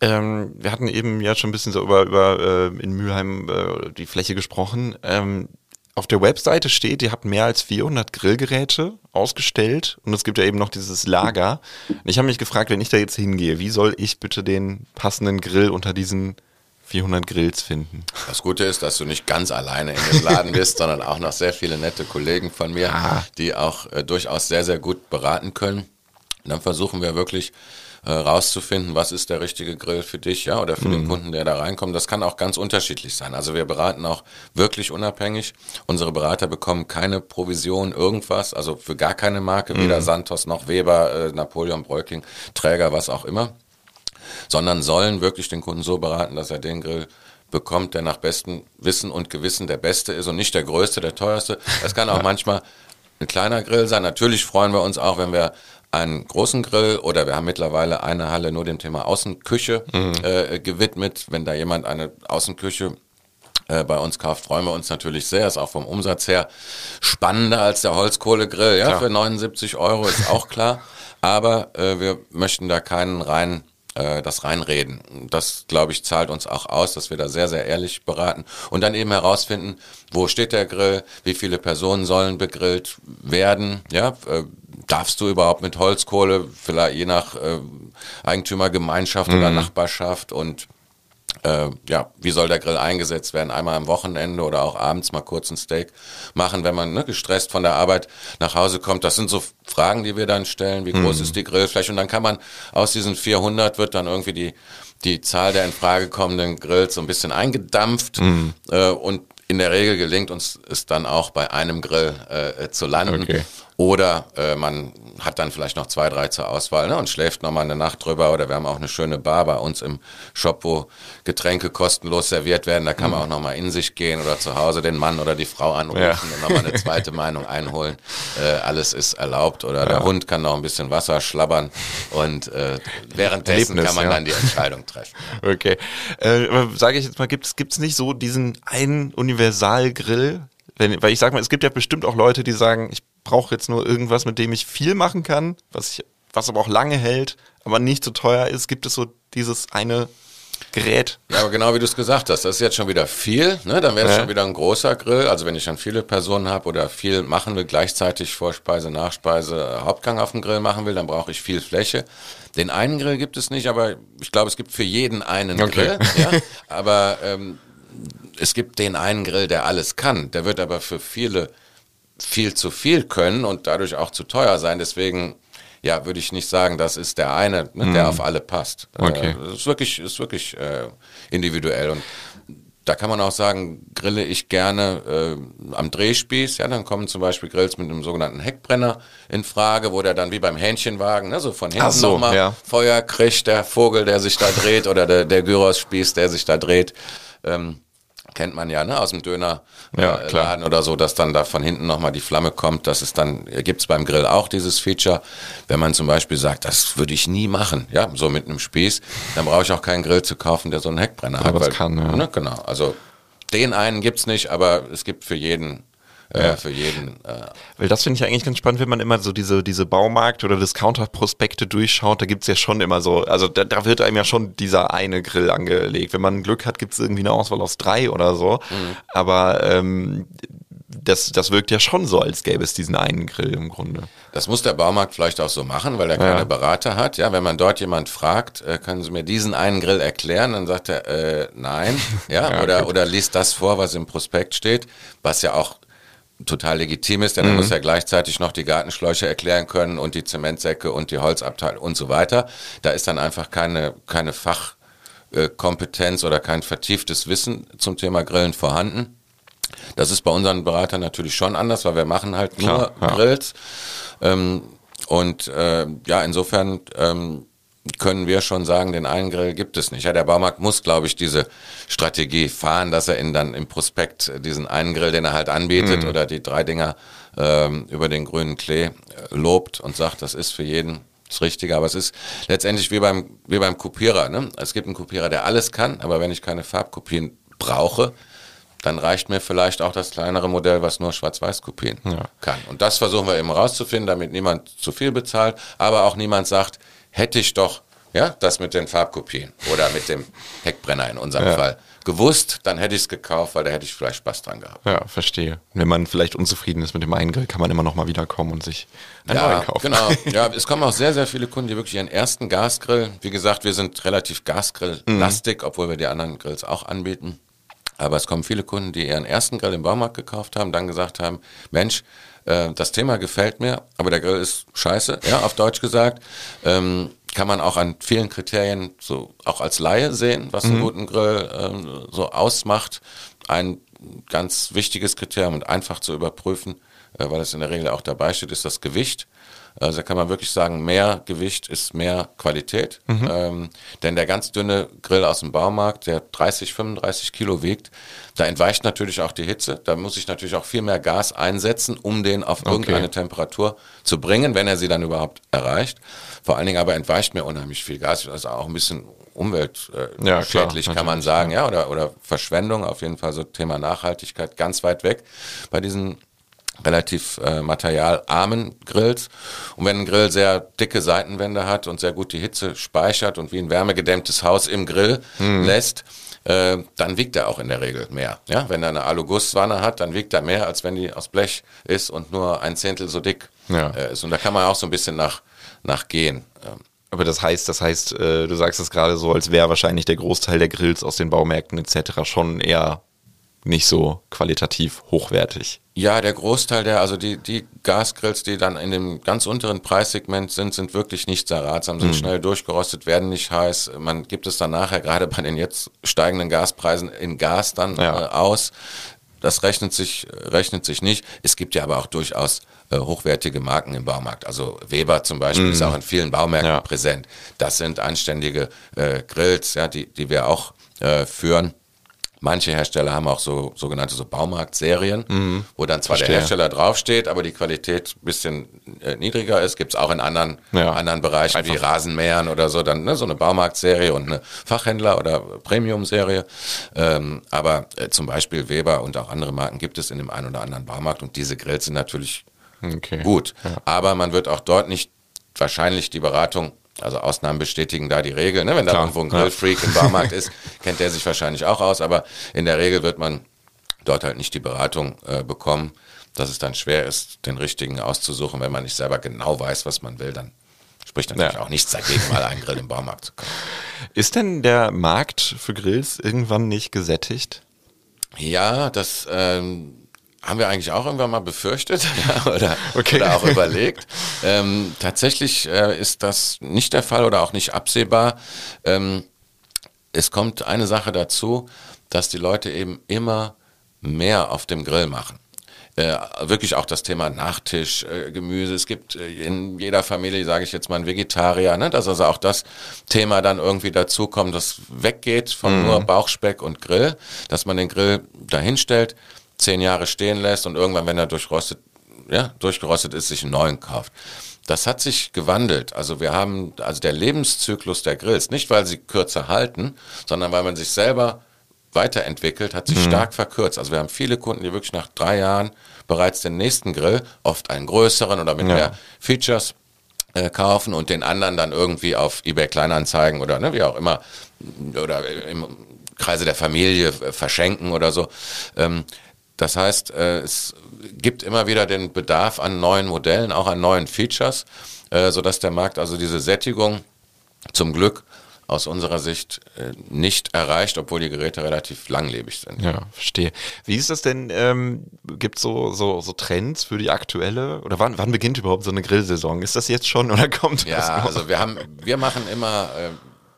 [SPEAKER 3] Ähm, wir hatten eben ja schon ein bisschen so über, über äh, in Mülheim äh, die Fläche gesprochen. Auf der Webseite steht, ihr habt mehr als 400 Grillgeräte ausgestellt und es gibt ja eben noch dieses Lager. Ich habe mich gefragt, wenn ich da jetzt hingehe, wie soll ich bitte den passenden Grill unter diesen 400 Grills finden?
[SPEAKER 1] Das Gute ist, dass du nicht ganz alleine in dem Laden bist, [LAUGHS] sondern auch noch sehr viele nette Kollegen von mir, ah. die auch äh, durchaus sehr, sehr gut beraten können. Und dann versuchen wir wirklich äh, rauszufinden, was ist der richtige Grill für dich, ja, oder für mhm. den Kunden, der da reinkommt. Das kann auch ganz unterschiedlich sein. Also wir beraten auch wirklich unabhängig. Unsere Berater bekommen keine Provision, irgendwas, also für gar keine Marke, weder mhm. Santos noch Weber, äh, Napoleon Breukling, Träger, was auch immer, sondern sollen wirklich den Kunden so beraten, dass er den Grill bekommt, der nach bestem Wissen und Gewissen der beste ist und nicht der größte, der teuerste. Das kann auch manchmal ein kleiner Grill sein. Natürlich freuen wir uns auch, wenn wir einen großen Grill oder wir haben mittlerweile eine Halle nur dem Thema Außenküche mhm. äh, gewidmet. Wenn da jemand eine Außenküche äh, bei uns kauft, freuen wir uns natürlich sehr. Ist auch vom Umsatz her spannender als der Holzkohlegrill. Ja, klar. für 79 Euro ist auch klar. Aber äh, wir möchten da keinen rein äh, das reinreden. Das, glaube ich, zahlt uns auch aus, dass wir da sehr, sehr ehrlich beraten und dann eben herausfinden, wo steht der Grill, wie viele Personen sollen begrillt werden, ja, äh, darfst du überhaupt mit Holzkohle, vielleicht je nach äh, Eigentümergemeinschaft mhm. oder Nachbarschaft und äh, ja, wie soll der Grill eingesetzt werden? Einmal am Wochenende oder auch abends mal kurz ein Steak machen, wenn man ne, gestresst von der Arbeit nach Hause kommt. Das sind so Fragen, die wir dann stellen. Wie groß mhm. ist die Grillfläche? Und dann kann man aus diesen 400 wird dann irgendwie die die Zahl der in Frage kommenden Grills so ein bisschen eingedampft mhm. äh, und in der Regel gelingt uns es dann auch bei einem Grill äh, zu landen. Okay. Oder äh, man hat dann vielleicht noch zwei, drei zur Auswahl ne, und schläft nochmal eine Nacht drüber. Oder wir haben auch eine schöne Bar bei uns im Shop, wo Getränke kostenlos serviert werden. Da kann man mhm. auch nochmal in sich gehen oder zu Hause den Mann oder die Frau anrufen ja. und nochmal eine zweite [LAUGHS] Meinung einholen. Äh, alles ist erlaubt. Oder ja. der Hund kann noch ein bisschen Wasser schlabbern und äh, währenddessen Erlebnis, kann man ja. dann die Entscheidung treffen. [LAUGHS]
[SPEAKER 3] Okay. Äh, Sage ich jetzt mal, gibt es nicht so diesen einen Universalgrill? Wenn, weil ich sage mal, es gibt ja bestimmt auch Leute, die sagen, ich brauche jetzt nur irgendwas, mit dem ich viel machen kann, was, ich, was aber auch lange hält, aber nicht so teuer ist. Gibt es so dieses eine Gerät.
[SPEAKER 1] Ja, aber genau wie du es gesagt hast, das ist jetzt schon wieder viel, ne? dann wäre es ja. schon wieder ein großer Grill. Also wenn ich dann viele Personen habe oder viel machen will, gleichzeitig Vorspeise, Nachspeise, Hauptgang auf dem Grill machen will, dann brauche ich viel Fläche. Den einen Grill gibt es nicht, aber ich glaube, es gibt für jeden einen okay. Grill. Ja? [LAUGHS] Aber ähm, es gibt den einen Grill, der alles kann. Der wird aber für viele viel zu viel können und dadurch auch zu teuer sein. Deswegen ja, würde ich nicht sagen, das ist der eine, ne, der mm. auf alle passt. Okay. Äh, das ist wirklich, ist wirklich äh, individuell und da kann man auch sagen, grille ich gerne äh, am Drehspieß. Ja, dann kommen zum Beispiel Grills mit einem sogenannten Heckbrenner in Frage, wo der dann wie beim Hähnchenwagen, ne, so von hinten so, nochmal ja. Feuer kriegt, der Vogel, der sich da dreht oder der, der Gyros-Spieß, der sich da dreht. Ähm, kennt man ja, ne, aus dem Dönerladen ja, äh, oder so, dass dann da von hinten nochmal die Flamme kommt. Das ist dann, äh, gibt's beim Grill auch dieses Feature. Wenn man zum Beispiel sagt, das würde ich nie machen, ja, so mit einem Spieß, dann brauche ich auch keinen Grill zu kaufen, der so einen Heckbrenner
[SPEAKER 3] aber
[SPEAKER 1] hat.
[SPEAKER 3] Das weil, kann, ja.
[SPEAKER 1] Ne, genau. Also den einen gibt's nicht, aber es gibt für jeden ja. für jeden. Äh.
[SPEAKER 3] Weil das finde ich eigentlich ganz spannend, wenn man immer so diese, diese Baumarkt- oder Discounter-Prospekte durchschaut, da gibt es ja schon immer so, also da, da, wird einem ja schon dieser eine Grill angelegt. Wenn man Glück hat, gibt es irgendwie eine Auswahl aus drei oder so. Mhm. Aber ähm, das, das wirkt ja schon so, als gäbe es diesen einen Grill im Grunde.
[SPEAKER 1] Das muss der Baumarkt vielleicht auch so machen, weil er keine ja. Berater hat. Ja, wenn man dort jemand fragt, äh, können Sie mir diesen einen Grill erklären, dann sagt er äh, nein, [LAUGHS] ja, ja oder oder liest das vor, was im Prospekt steht, was ja auch total legitim ist, denn mhm. er muss ja gleichzeitig noch die Gartenschläuche erklären können und die Zementsäcke und die Holzabteilung und so weiter. Da ist dann einfach keine, keine Fachkompetenz oder kein vertieftes Wissen zum Thema Grillen vorhanden. Das ist bei unseren Beratern natürlich schon anders, weil wir machen halt Klar, nur ja. Grills. Ähm, und äh, ja, insofern ähm, können wir schon sagen, den einen Grill gibt es nicht. Ja, der Baumarkt muss, glaube ich, diese Strategie fahren, dass er ihn dann im Prospekt diesen einen Grill, den er halt anbietet, mhm. oder die drei Dinger ähm, über den grünen Klee äh, lobt und sagt, das ist für jeden das Richtige. Aber es ist letztendlich wie beim, wie beim Kopierer. Ne? Es gibt einen Kopierer, der alles kann, aber wenn ich keine Farbkopien brauche, dann reicht mir vielleicht auch das kleinere Modell, was nur Schwarz-Weiß-Kopien ja. kann. Und das versuchen wir eben rauszufinden, damit niemand zu viel bezahlt, aber auch niemand sagt, hätte ich doch ja, das mit den Farbkopien oder mit dem Heckbrenner in unserem ja. Fall gewusst, dann hätte ich es gekauft, weil da hätte ich vielleicht Spaß dran gehabt.
[SPEAKER 3] Ja, verstehe. Wenn man vielleicht unzufrieden ist mit dem einen Grill, kann man immer noch mal wiederkommen und sich
[SPEAKER 1] einen ja, neuen kaufen. Genau. [LAUGHS] Ja, es kommen auch sehr, sehr viele Kunden, die wirklich ihren ersten Gasgrill, wie gesagt, wir sind relativ Gasgrill-lastig, mhm. obwohl wir die anderen Grills auch anbieten. Aber es kommen viele Kunden, die ihren ersten Grill im Baumarkt gekauft haben, dann gesagt haben, Mensch, äh, das Thema gefällt mir, aber der Grill ist scheiße, ja, auf Deutsch gesagt. Ähm, kann man auch an vielen Kriterien so auch als Laie sehen, was einen mhm. guten Grill ähm, so ausmacht. Ein ganz wichtiges Kriterium und einfach zu überprüfen, äh, weil es in der Regel auch dabei steht, ist das Gewicht. Also da kann man wirklich sagen, mehr Gewicht ist mehr Qualität. Mhm. Ähm, denn der ganz dünne Grill aus dem Baumarkt, der 30, 35 Kilo wiegt, da entweicht natürlich auch die Hitze. Da muss ich natürlich auch viel mehr Gas einsetzen, um den auf okay. irgendeine Temperatur zu bringen, wenn er sie dann überhaupt erreicht. Vor allen Dingen aber entweicht mir unheimlich viel Gas. Also auch ein bisschen umweltschädlich, äh, kann man sagen, ja, oder, oder Verschwendung, auf jeden Fall so Thema Nachhaltigkeit ganz weit weg bei diesen relativ äh, materialarmen Grills. Und wenn ein Grill sehr dicke Seitenwände hat und sehr gut die Hitze speichert und wie ein wärmegedämmtes Haus im Grill mhm. lässt, äh, dann wiegt er auch in der Regel mehr. Ja? Wenn er eine Alugusswanne hat, dann wiegt er mehr, als wenn die aus Blech ist und nur ein Zehntel so dick ja. äh, ist. Und da kann man auch so ein bisschen nach, nach gehen. Ähm.
[SPEAKER 3] Aber das heißt, das heißt, äh, du sagst es gerade so, als wäre wahrscheinlich der Großteil der Grills aus den Baumärkten etc. schon eher nicht so qualitativ hochwertig.
[SPEAKER 1] Ja, der Großteil der, also die, die Gasgrills, die dann in dem ganz unteren Preissegment sind, sind wirklich nicht sehr ratsam, sind mhm. schnell durchgerostet, werden nicht heiß. Man gibt es dann nachher gerade bei den jetzt steigenden Gaspreisen in Gas dann ja. äh, aus. das rechnet sich, rechnet sich nicht. Es gibt ja aber auch durchaus äh, hochwertige Marken im Baumarkt. Also Weber zum Beispiel mm. ist auch in vielen Baumärkten ja. präsent. Das sind anständige äh, Grills, ja, die, die wir auch äh, führen. Manche Hersteller haben auch so sogenannte so Baumarktserien, mhm. wo dann zwar Verstehe. der Hersteller draufsteht, aber die Qualität ein bisschen äh, niedriger ist. Gibt es auch in anderen, ja. anderen Bereichen Einfach. wie Rasenmähern oder so, dann ne, so eine Baumarktserie und eine Fachhändler- oder Premium-Serie. Ähm, aber äh, zum Beispiel Weber und auch andere Marken gibt es in dem einen oder anderen Baumarkt und diese Grills sind natürlich okay. gut. Ja. Aber man wird auch dort nicht wahrscheinlich die Beratung also Ausnahmen bestätigen da die Regel. Ne? Wenn da Klar, irgendwo ein Grillfreak ja. im Baumarkt [LAUGHS] ist, kennt der sich wahrscheinlich auch aus. Aber in der Regel wird man dort halt nicht die Beratung äh, bekommen, dass es dann schwer ist, den richtigen auszusuchen. Wenn man nicht selber genau weiß, was man will, dann spricht natürlich ja. auch nichts dagegen, mal einen Grill im Baumarkt zu kaufen.
[SPEAKER 3] Ist denn der Markt für Grills irgendwann nicht gesättigt?
[SPEAKER 1] Ja, das ähm, haben wir eigentlich auch irgendwann mal befürchtet [LAUGHS] oder, okay. oder, auch überlegt. Ähm, tatsächlich äh, ist das nicht der Fall oder auch nicht absehbar. Ähm, es kommt eine Sache dazu, dass die Leute eben immer mehr auf dem Grill machen. Äh, wirklich auch das Thema Nachtisch, äh, Gemüse. Es gibt äh, in jeder Familie, sage ich jetzt mal, einen Vegetarier, ne? dass also auch das Thema dann irgendwie dazukommt, das weggeht von mhm. nur Bauchspeck und Grill, dass man den Grill dahinstellt zehn Jahre stehen lässt und irgendwann, wenn er durchrostet, ja, durchgerostet ist, sich einen neuen kauft. Das hat sich gewandelt. Also wir haben, also der Lebenszyklus der Grills, nicht weil sie kürzer halten, sondern weil man sich selber weiterentwickelt, hat sich mhm. stark verkürzt. Also wir haben viele Kunden, die wirklich nach drei Jahren bereits den nächsten Grill, oft einen größeren oder mit ja. mehr Features, äh, kaufen und den anderen dann irgendwie auf eBay Kleinanzeigen oder ne, wie auch immer oder im Kreise der Familie äh, verschenken oder so. Ähm, das heißt, äh, es gibt immer wieder den Bedarf an neuen Modellen, auch an neuen Features, äh, sodass der Markt also diese Sättigung zum Glück aus unserer Sicht äh, nicht erreicht, obwohl die Geräte relativ langlebig sind.
[SPEAKER 3] Ja, verstehe. Wie ist das denn? Ähm, Gibt es so, so, so Trends für die aktuelle oder wann, wann beginnt überhaupt so eine Grillsaison? Ist das jetzt schon oder [LAUGHS] kommt
[SPEAKER 1] ja,
[SPEAKER 3] das
[SPEAKER 1] noch? also wir haben, wir machen immer äh,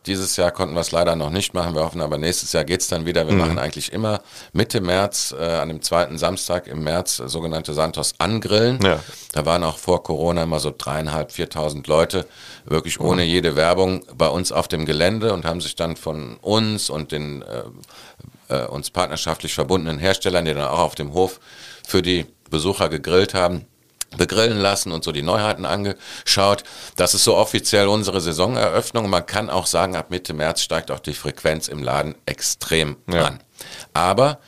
[SPEAKER 1] dieses Jahr konnten wir es leider noch nicht machen. Wir hoffen aber nächstes Jahr geht es dann wieder. Wir mhm. machen eigentlich immer Mitte März, äh, an dem zweiten Samstag im März, äh, sogenannte Santos Angrillen. Ja. Da waren auch vor Corona immer so dreieinhalb, viertausend Leute, wirklich ohne mhm. jede Werbung bei uns auf dem Gelände und haben sich dann von uns und den äh, äh, uns partnerschaftlich verbundenen Herstellern, die dann auch auf dem Hof für die Besucher gegrillt haben, begrillen lassen und so die Neuheiten angeschaut. Das ist so offiziell unsere Saisoneröffnung. Man kann auch sagen, ab Mitte März steigt auch die Frequenz im Laden extrem ja. an. Aber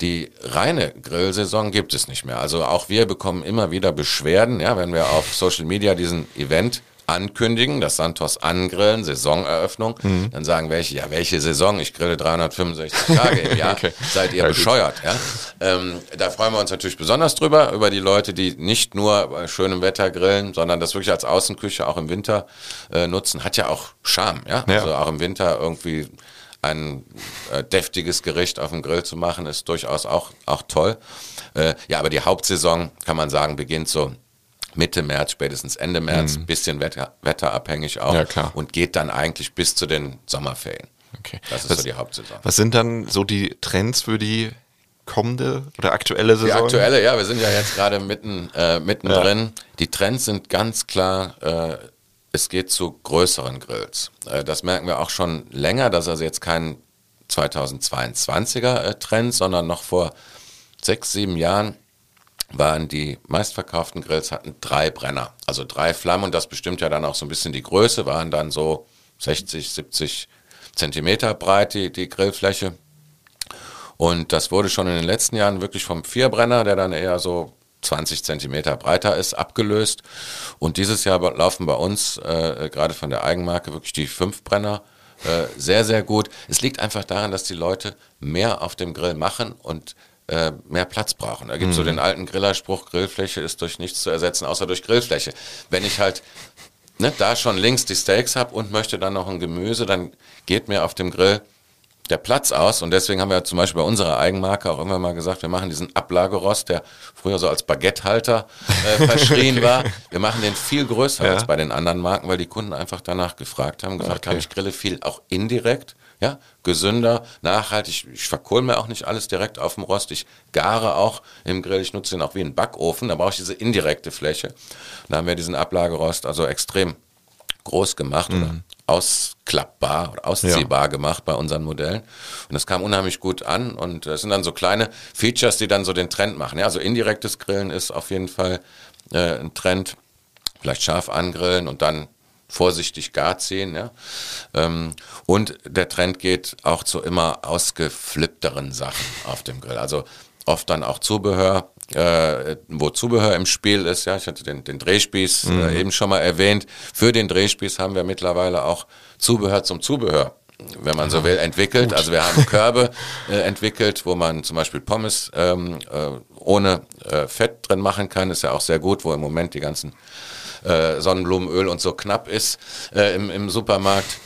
[SPEAKER 1] die reine Grillsaison gibt es nicht mehr. Also auch wir bekommen immer wieder Beschwerden, ja, wenn wir auf Social Media diesen Event ankündigen, das Santos angrillen, Saisoneröffnung, mhm. dann sagen welche, ja, welche Saison? Ich grille 365 Tage im Jahr. [LAUGHS] okay. Seid ihr bescheuert, ja? Ähm, da freuen wir uns natürlich besonders drüber, über die Leute, die nicht nur bei schönem Wetter grillen, sondern das wirklich als Außenküche auch im Winter äh, nutzen. Hat ja auch Charme, ja? ja. Also auch im Winter irgendwie ein äh, deftiges Gericht auf dem Grill zu machen, ist durchaus auch, auch toll. Äh, ja, aber die Hauptsaison, kann man sagen, beginnt so Mitte März, spätestens Ende März, mhm. bisschen Wetter, wetterabhängig auch ja, und geht dann eigentlich bis zu den Sommerferien.
[SPEAKER 3] Okay. Das ist was, so die Hauptsaison. Was sind dann so die Trends für die kommende oder aktuelle Saison?
[SPEAKER 1] Die aktuelle, ja, wir sind ja jetzt gerade mitten, äh, mittendrin. Ja. Die Trends sind ganz klar, äh, es geht zu größeren Grills. Äh, das merken wir auch schon länger, das ist also jetzt kein 2022er äh, Trend, sondern noch vor sechs, sieben Jahren waren die meistverkauften Grills hatten drei Brenner, also drei Flammen und das bestimmt ja dann auch so ein bisschen die Größe, waren dann so 60, 70 Zentimeter breit die, die Grillfläche. Und das wurde schon in den letzten Jahren wirklich vom Vierbrenner, der dann eher so 20 Zentimeter breiter ist, abgelöst. Und dieses Jahr laufen bei uns äh, gerade von der Eigenmarke wirklich die Fünfbrenner äh, sehr, sehr gut. Es liegt einfach daran, dass die Leute mehr auf dem Grill machen und äh, mehr Platz brauchen. Da gibt es mhm. so den alten Grillerspruch, Grillfläche ist durch nichts zu ersetzen, außer durch Grillfläche. Wenn ich halt ne, da schon links die Steaks habe und möchte dann noch ein Gemüse, dann geht mir auf dem Grill der Platz aus. Und deswegen haben wir zum Beispiel bei unserer Eigenmarke auch irgendwann mal gesagt, wir machen diesen Ablagerost, der früher so als Baguettehalter äh, [LAUGHS] verschrien war. Wir machen den viel größer ja. als bei den anderen Marken, weil die Kunden einfach danach gefragt haben, gesagt okay. haben, ich grille viel auch indirekt Ja, gesünder, nachhaltig. Ich verkohle mir auch nicht alles direkt auf dem Rost. Ich gare auch im Grill. Ich nutze ihn auch wie einen Backofen. Da brauche ich diese indirekte Fläche. Da haben wir diesen Ablagerost also extrem groß gemacht mhm. oder ausklappbar oder ausziehbar ja. gemacht bei unseren Modellen. Und das kam unheimlich gut an und es sind dann so kleine Features, die dann so den Trend machen. Ja, also indirektes Grillen ist auf jeden Fall äh, ein Trend. Vielleicht scharf angrillen und dann vorsichtig gar ziehen. Ja? Ähm, und der Trend geht auch zu immer ausgeflippteren Sachen auf dem Grill. Also oft dann auch Zubehör, äh, wo Zubehör im Spiel ist. Ja, ich hatte den, den Drehspieß äh, mhm. äh, eben schon mal erwähnt. Für den Drehspieß haben wir mittlerweile auch Zubehör zum Zubehör wenn man so will, entwickelt. Gut. Also wir haben [LAUGHS] Körbe äh, entwickelt, wo man zum Beispiel Pommes ähm, äh, ohne äh, Fett drin machen kann. Ist ja auch sehr gut, wo im Moment die ganzen äh, Sonnenblumenöl und so knapp ist äh, im, im Supermarkt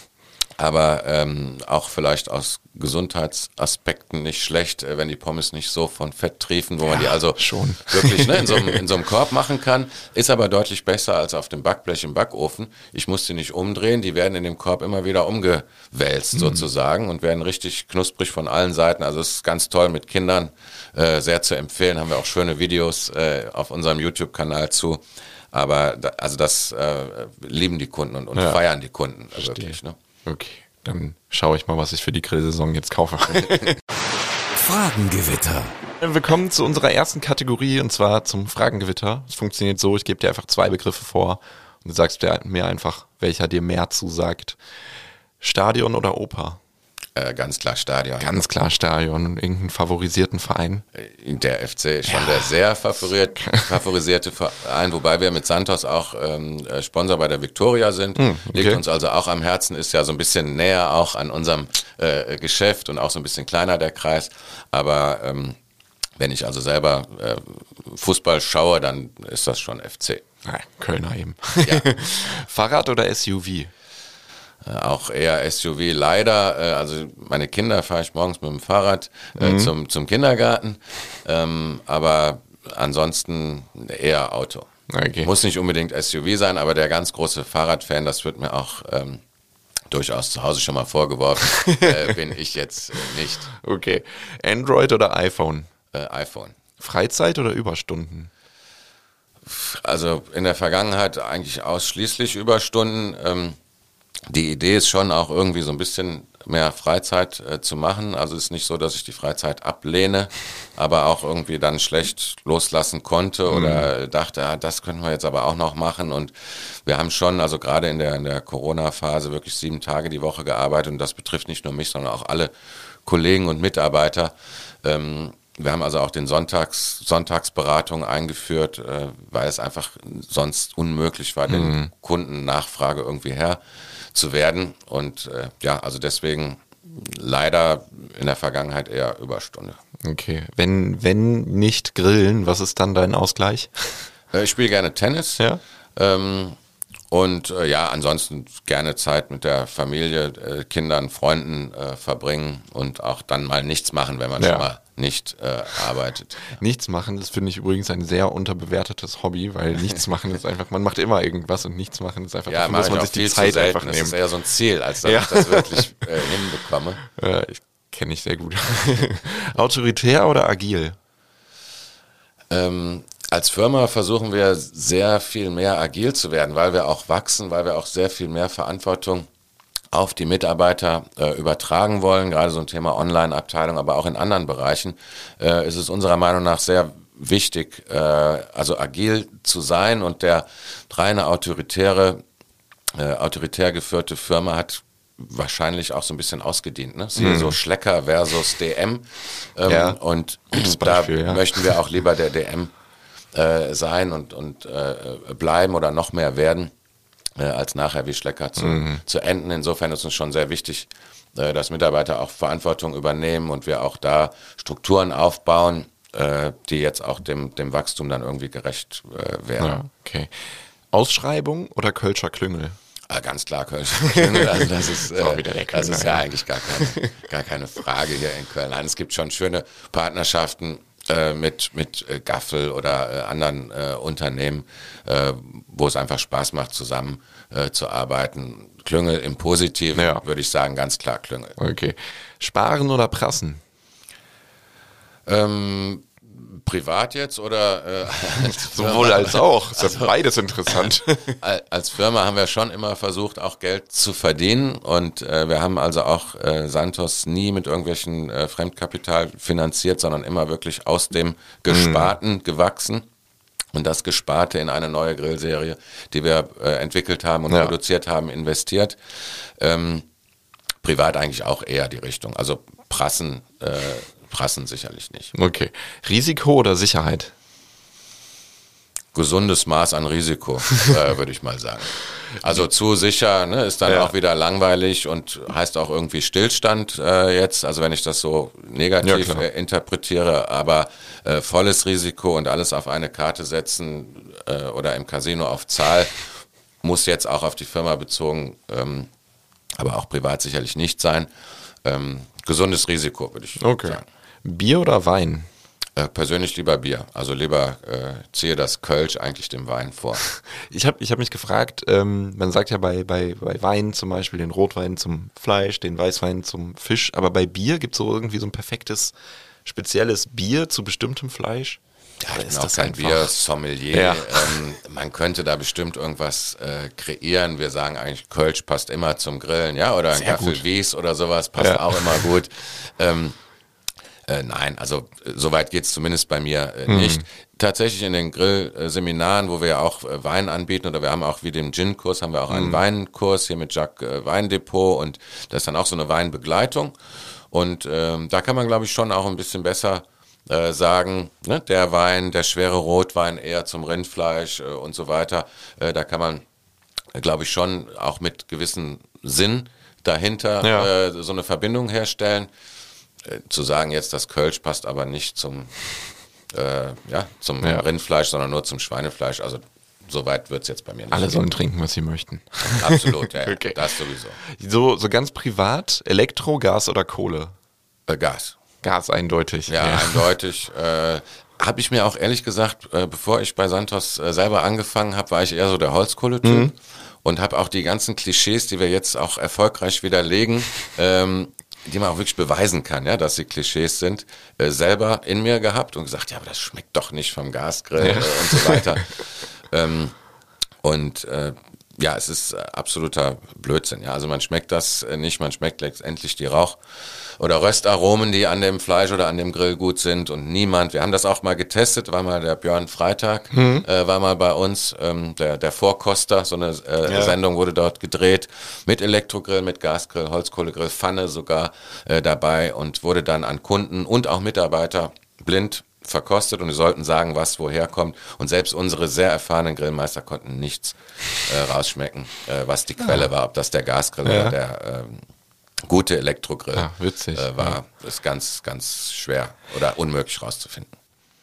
[SPEAKER 1] aber ähm, auch vielleicht aus Gesundheitsaspekten nicht schlecht, äh, wenn die Pommes nicht so von Fett triefen, wo ja, man die also
[SPEAKER 3] schon.
[SPEAKER 1] wirklich ne, in, so einem, [LAUGHS] in so einem Korb machen kann. Ist aber deutlich besser als auf dem Backblech im Backofen. Ich muss die nicht umdrehen, die werden in dem Korb immer wieder umgewälzt mhm. sozusagen und werden richtig knusprig von allen Seiten. Also es ist ganz toll mit Kindern, äh, sehr zu empfehlen. Haben wir auch schöne Videos äh, auf unserem YouTube-Kanal zu. Aber da, also das äh, lieben die Kunden und, und ja. feiern die Kunden also wirklich. Ne?
[SPEAKER 3] Okay, dann schaue ich mal, was ich für die Grillsaison jetzt kaufe. [LAUGHS]
[SPEAKER 2] Fragengewitter.
[SPEAKER 3] Wir kommen zu unserer ersten Kategorie und zwar zum Fragengewitter. Es funktioniert so, ich gebe dir einfach zwei Begriffe vor und du sagst mir einfach, welcher dir mehr zusagt. Stadion oder Oper?
[SPEAKER 1] Äh, ganz klar Stadion.
[SPEAKER 3] Ganz klar Stadion. Irgendeinen favorisierten Verein?
[SPEAKER 1] Äh, der FC ist schon ja. der sehr favoriert, favorisierte Verein, wobei wir mit Santos auch ähm, äh, Sponsor bei der Victoria sind. Hm, okay. Liegt uns also auch am Herzen, ist ja so ein bisschen näher auch an unserem äh, Geschäft und auch so ein bisschen kleiner der Kreis. Aber ähm, wenn ich also selber äh, Fußball schaue, dann ist das schon FC.
[SPEAKER 3] Kölner eben. Ja. [LAUGHS] Fahrrad oder SUV?
[SPEAKER 1] Äh, auch eher SUV. Leider, äh, also meine Kinder fahre ich morgens mit dem Fahrrad äh, mhm. zum, zum Kindergarten, ähm, aber ansonsten eher Auto. Okay. Muss nicht unbedingt SUV sein, aber der ganz große Fahrradfan, das wird mir auch ähm, durchaus zu Hause schon mal vorgeworfen, [LAUGHS] äh, bin ich jetzt nicht.
[SPEAKER 3] Okay. Android oder iPhone?
[SPEAKER 1] Äh, iPhone.
[SPEAKER 3] Freizeit oder Überstunden?
[SPEAKER 1] Also in der Vergangenheit eigentlich ausschließlich Überstunden. Ähm, die Idee ist schon auch irgendwie so ein bisschen mehr Freizeit äh, zu machen. Also es ist nicht so, dass ich die Freizeit ablehne, aber auch irgendwie dann schlecht loslassen konnte oder mhm. dachte, ja, das könnten wir jetzt aber auch noch machen. Und wir haben schon, also gerade in der, in der Corona-Phase wirklich sieben Tage die Woche gearbeitet und das betrifft nicht nur mich, sondern auch alle Kollegen und Mitarbeiter. Ähm, wir haben also auch den Sonntags, Sonntagsberatung eingeführt, äh, weil es einfach sonst unmöglich war, den mhm. Kundennachfrage irgendwie her zu werden. Und äh, ja, also deswegen leider in der Vergangenheit eher Überstunde.
[SPEAKER 3] Okay. Wenn, wenn nicht grillen, was ist dann dein Ausgleich?
[SPEAKER 1] Äh, ich spiele gerne Tennis. Ja. Ähm, und äh, ja, ansonsten gerne Zeit mit der Familie, äh, Kindern, Freunden äh, verbringen und auch dann mal nichts machen, wenn man ja. schon mal nicht äh, arbeitet. [LAUGHS]
[SPEAKER 3] Nichts machen, das finde ich übrigens ein sehr unterbewertetes Hobby, weil [LAUGHS] nichts machen ist einfach, man macht immer irgendwas und nichts machen ist einfach,
[SPEAKER 1] ja, dafür muss man sich die Zeit einfach nehmen. Das ist eher so ein Ziel, als dass ja. ich das wirklich äh, hinbekomme. [LAUGHS]
[SPEAKER 3] Ich kenne ich sehr gut. Autoritär oder agil?
[SPEAKER 1] Ähm, als Firma versuchen wir sehr viel mehr agil zu werden, weil wir auch wachsen, weil wir auch sehr viel mehr Verantwortung auf die Mitarbeiter äh, übertragen wollen, gerade so ein Thema Online-Abteilung, aber auch in anderen Bereichen, äh, ist es unserer Meinung nach sehr wichtig, äh, also agil zu sein und der reine autoritäre, äh, autoritär geführte Firma hat wahrscheinlich auch so ein bisschen ausgedient. Ne? Mhm. So Schlecker versus DM. Ähm, ja, und Beispiel, da ja. möchten wir auch lieber der DM äh, sein und, und äh, bleiben oder noch mehr werden äh, als nachher wie Schlecker zu, mhm. zu enden. Insofern ist uns schon sehr wichtig, äh, dass Mitarbeiter auch Verantwortung übernehmen und wir auch da Strukturen aufbauen, äh, die jetzt auch dem, dem Wachstum dann irgendwie gerecht äh, werden. Ja,
[SPEAKER 3] okay. Ausschreibung oder Kölscher Klüngel?
[SPEAKER 1] Ah, ganz klar Kölscher Klüngel. Also das ist, [LAUGHS] äh, das ist ja eigentlich gar keine, gar keine Frage hier in Köln. Nein, es gibt schon schöne Partnerschaften äh, mit, mit äh, Gaffel oder äh, anderen äh, Unternehmen, äh, wo es einfach Spaß macht, zusammen zu arbeiten. Klüngel im Positiven, ja. würde ich sagen, ganz klar Klüngel.
[SPEAKER 3] Okay. Sparen oder prassen?
[SPEAKER 1] Ähm, privat jetzt oder äh, [LAUGHS]
[SPEAKER 3] sowohl als auch. Ist also, beides interessant. [LAUGHS]
[SPEAKER 1] als Firma haben wir schon immer versucht, auch Geld zu verdienen und äh, wir haben also auch äh, Santos nie mit irgendwelchen äh, Fremdkapital finanziert, sondern immer wirklich aus dem Gesparten mhm. gewachsen. Und das Gesparte in eine neue Grillserie, die wir äh, entwickelt haben und ja. produziert haben, investiert. Ähm, privat eigentlich auch eher die Richtung. Also Prassen äh, prassen sicherlich nicht.
[SPEAKER 3] Okay. Risiko oder Sicherheit?
[SPEAKER 1] Gesundes Maß an Risiko, [LAUGHS] äh, würde ich mal sagen. Also zu sicher ne, ist dann ja. auch wieder langweilig und heißt auch irgendwie Stillstand äh, jetzt, also wenn ich das so negativ ja, äh, interpretiere, aber äh, volles Risiko und alles auf eine Karte setzen äh, oder im Casino auf Zahl muss jetzt auch auf die Firma bezogen, ähm, aber auch privat sicherlich nicht sein. Ähm, gesundes Risiko, würde ich okay. sagen.
[SPEAKER 3] Bier oder Wein?
[SPEAKER 1] Äh, persönlich lieber Bier. Also lieber äh, ziehe das Kölsch eigentlich dem Wein vor. [LAUGHS]
[SPEAKER 3] Ich habe ich hab mich gefragt, ähm, man sagt ja bei, bei, bei Wein zum Beispiel den Rotwein zum Fleisch, den Weißwein zum Fisch, aber bei Bier gibt es so irgendwie so ein perfektes, spezielles Bier zu bestimmtem Fleisch?
[SPEAKER 1] Ja, ich bin auch kein Bier-Sommelier. Ja. Ähm, man könnte da bestimmt irgendwas äh, kreieren. Wir sagen eigentlich, Kölsch passt immer zum Grillen, ja, oder ein Gaffel Wies oder sowas passt ja. auch immer gut. [LAUGHS] Ähm, äh, nein, also äh, soweit geht es zumindest bei mir äh, mhm. nicht. Tatsächlich in den Grillseminaren, wo wir ja auch äh, Wein anbieten oder wir haben auch wie dem Gin-Kurs, haben wir auch einen mhm. Weinkurs hier mit Jacques äh, Weindepot und das ist dann auch so eine Weinbegleitung. Und ähm, da kann man, glaube ich, schon auch ein bisschen besser äh, sagen, ne, der Wein, der schwere Rotwein eher zum Rindfleisch äh, und so weiter. Äh, da kann man, glaube ich, schon auch mit gewissem Sinn dahinter ja. äh, so eine Verbindung herstellen. Äh, zu sagen jetzt, das Kölsch passt aber nicht zum, äh, ja, zum ja. Rindfleisch, sondern nur zum Schweinefleisch. Also so weit wird es jetzt bei mir nicht.
[SPEAKER 3] Alle sollen trinken, was sie möchten.
[SPEAKER 1] Absolut, [LAUGHS] ja. okay. Das sowieso.
[SPEAKER 3] So, so ganz privat, Elektro, Gas oder Kohle?
[SPEAKER 1] Äh, Gas.
[SPEAKER 3] Gas eindeutig.
[SPEAKER 1] Ja, ja. eindeutig. Äh, habe ich mir auch ehrlich gesagt, äh, bevor ich bei Santos äh, selber angefangen habe, war ich eher so der Holzkohletyp. Mhm. Und habe auch die ganzen Klischees, die wir jetzt auch erfolgreich widerlegen, ähm, die man auch wirklich beweisen kann, ja, dass sie Klischees sind, äh, selber in mir gehabt und gesagt, ja, aber das schmeckt doch nicht vom Gasgrill ja. und so weiter. [LAUGHS] ähm, und äh, ja, es ist äh, absoluter Blödsinn. Ja, also man schmeckt das äh, nicht, man schmeckt letztendlich die Rauch- oder Röstaromen, die an dem Fleisch oder an dem Grill gut sind und niemand. Wir haben das auch mal getestet, war mal der Björn Freitag, mhm. äh, war mal bei uns, ähm, der, der Vorkoster, so eine äh, ja. Sendung wurde dort gedreht mit Elektrogrill, mit Gasgrill, Holzkohlegrill, Pfanne sogar äh, dabei und wurde dann an Kunden und auch Mitarbeiter blind verkostet und wir sollten sagen, was woher kommt. Und selbst unsere sehr erfahrenen Grillmeister konnten nichts äh, rausschmecken, äh, was die Quelle ja. war, ob das der Gasgrill ja. oder der ähm, gute Elektrogrill
[SPEAKER 3] ja, witzig,
[SPEAKER 1] äh, war. Ist ganz, ganz schwer oder unmöglich rauszufinden.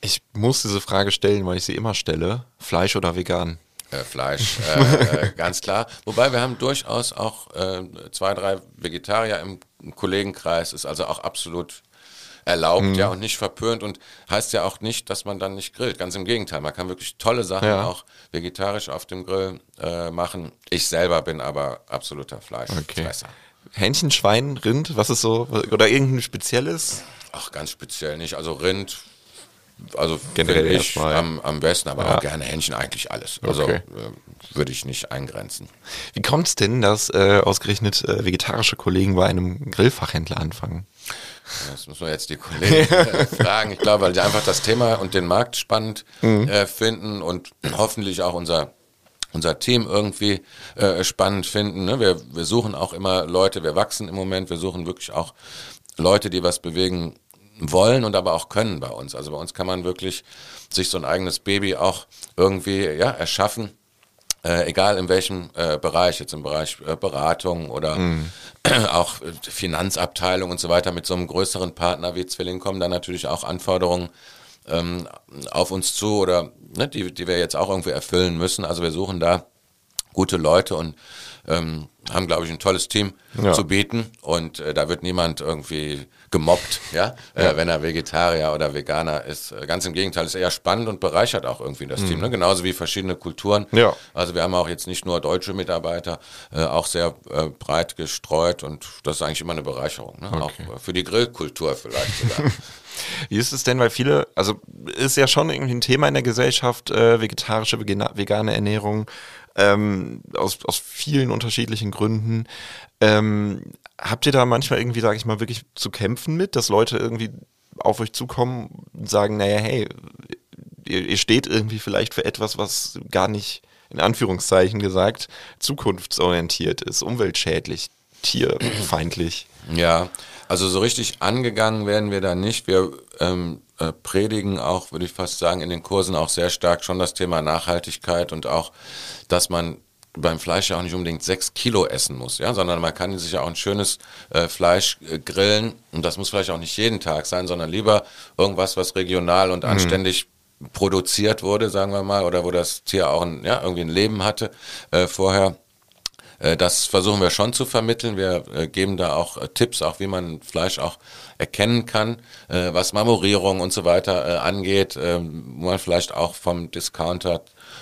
[SPEAKER 3] Ich muss diese Frage stellen, weil ich sie immer stelle. Fleisch oder vegan?
[SPEAKER 1] Äh, Fleisch, äh, [LAUGHS] ganz klar. Wobei wir haben durchaus auch äh, zwei, drei Vegetarier im Kollegenkreis, ist also auch absolut erlaubt, mhm. ja, und nicht verpönt und heißt ja auch nicht, dass man dann nicht grillt. Ganz im Gegenteil, man kann wirklich tolle Sachen ja. auch vegetarisch auf dem Grill äh, machen. Ich selber bin aber absoluter Fleischfresser. Okay.
[SPEAKER 3] Hähnchen, Schwein, Rind, was ist so, oder irgendein spezielles?
[SPEAKER 1] Ach, ganz speziell nicht. Also Rind, also generell ich am, am besten, aber ja. auch gerne Hähnchen, eigentlich alles. Also okay. äh, würde ich nicht eingrenzen.
[SPEAKER 3] Wie kommt es denn, dass äh, ausgerechnet äh, vegetarische Kollegen bei einem Grillfachhändler anfangen?
[SPEAKER 1] Das muss man jetzt die Kollegen [LAUGHS] äh, fragen. Ich glaube, weil die einfach das Thema und den Markt spannend mhm. äh, finden und hoffentlich auch unser unser Team irgendwie äh, spannend finden. Ne? Wir, wir suchen auch immer Leute, wir wachsen im Moment, wir suchen wirklich auch Leute, die was bewegen wollen und aber auch können bei uns. Also bei uns kann man wirklich sich so ein eigenes Baby auch irgendwie ja, erschaffen äh, egal in welchem äh, Bereich, jetzt im Bereich äh, Beratung oder mhm. [CLEARS THROAT] auch äh, Finanzabteilung und so weiter, mit so einem größeren Partner wie Zwilling kommen dann natürlich auch Anforderungen ähm, auf uns zu oder ne, die, die wir jetzt auch irgendwie erfüllen müssen. Also wir suchen da gute Leute und ähm, haben, glaube ich, ein tolles Team ja. zu bieten und äh, da wird niemand irgendwie gemobbt, ja, äh, ja. Äh, wenn er Vegetarier oder Veganer ist. Äh, ganz im Gegenteil, ist eher spannend und bereichert auch irgendwie das mhm. Team, ne? genauso wie verschiedene Kulturen. Ja. Also wir haben auch jetzt nicht nur deutsche Mitarbeiter, äh, auch sehr äh, breit gestreut und das ist eigentlich immer eine Bereicherung, ne? okay. auch für die Grillkultur vielleicht sogar. [LAUGHS]
[SPEAKER 3] Wie ist es denn, weil viele, also ist ja schon irgendwie ein Thema in der Gesellschaft, äh, vegetarische, vegane Ernährung, ähm, aus, aus vielen unterschiedlichen Gründen. Ähm, habt ihr da manchmal irgendwie, sage ich mal, wirklich zu kämpfen mit, dass Leute irgendwie auf euch zukommen und sagen, naja, hey, ihr, ihr steht irgendwie vielleicht für etwas, was gar nicht, in Anführungszeichen gesagt, zukunftsorientiert ist, umweltschädlich, tierfeindlich?
[SPEAKER 1] Ja, also so richtig angegangen werden wir da nicht. Wir ähm, äh, predigen auch, würde ich fast sagen, in den Kursen auch sehr stark schon das Thema Nachhaltigkeit und auch, dass man beim Fleisch ja auch nicht unbedingt sechs Kilo essen muss, ja, sondern man kann sich ja auch ein schönes äh, Fleisch äh, grillen und das muss vielleicht auch nicht jeden Tag sein, sondern lieber irgendwas, was regional und mhm. anständig produziert wurde, sagen wir mal, oder wo das Tier auch ein, ja, irgendwie ein Leben hatte äh, vorher äh, das versuchen wir schon zu vermitteln. Wir äh, geben da auch äh, Tipps, auch wie man Fleisch auch erkennen kann, was Marmorierung und so weiter angeht, ähm, wo man vielleicht auch vom Discounter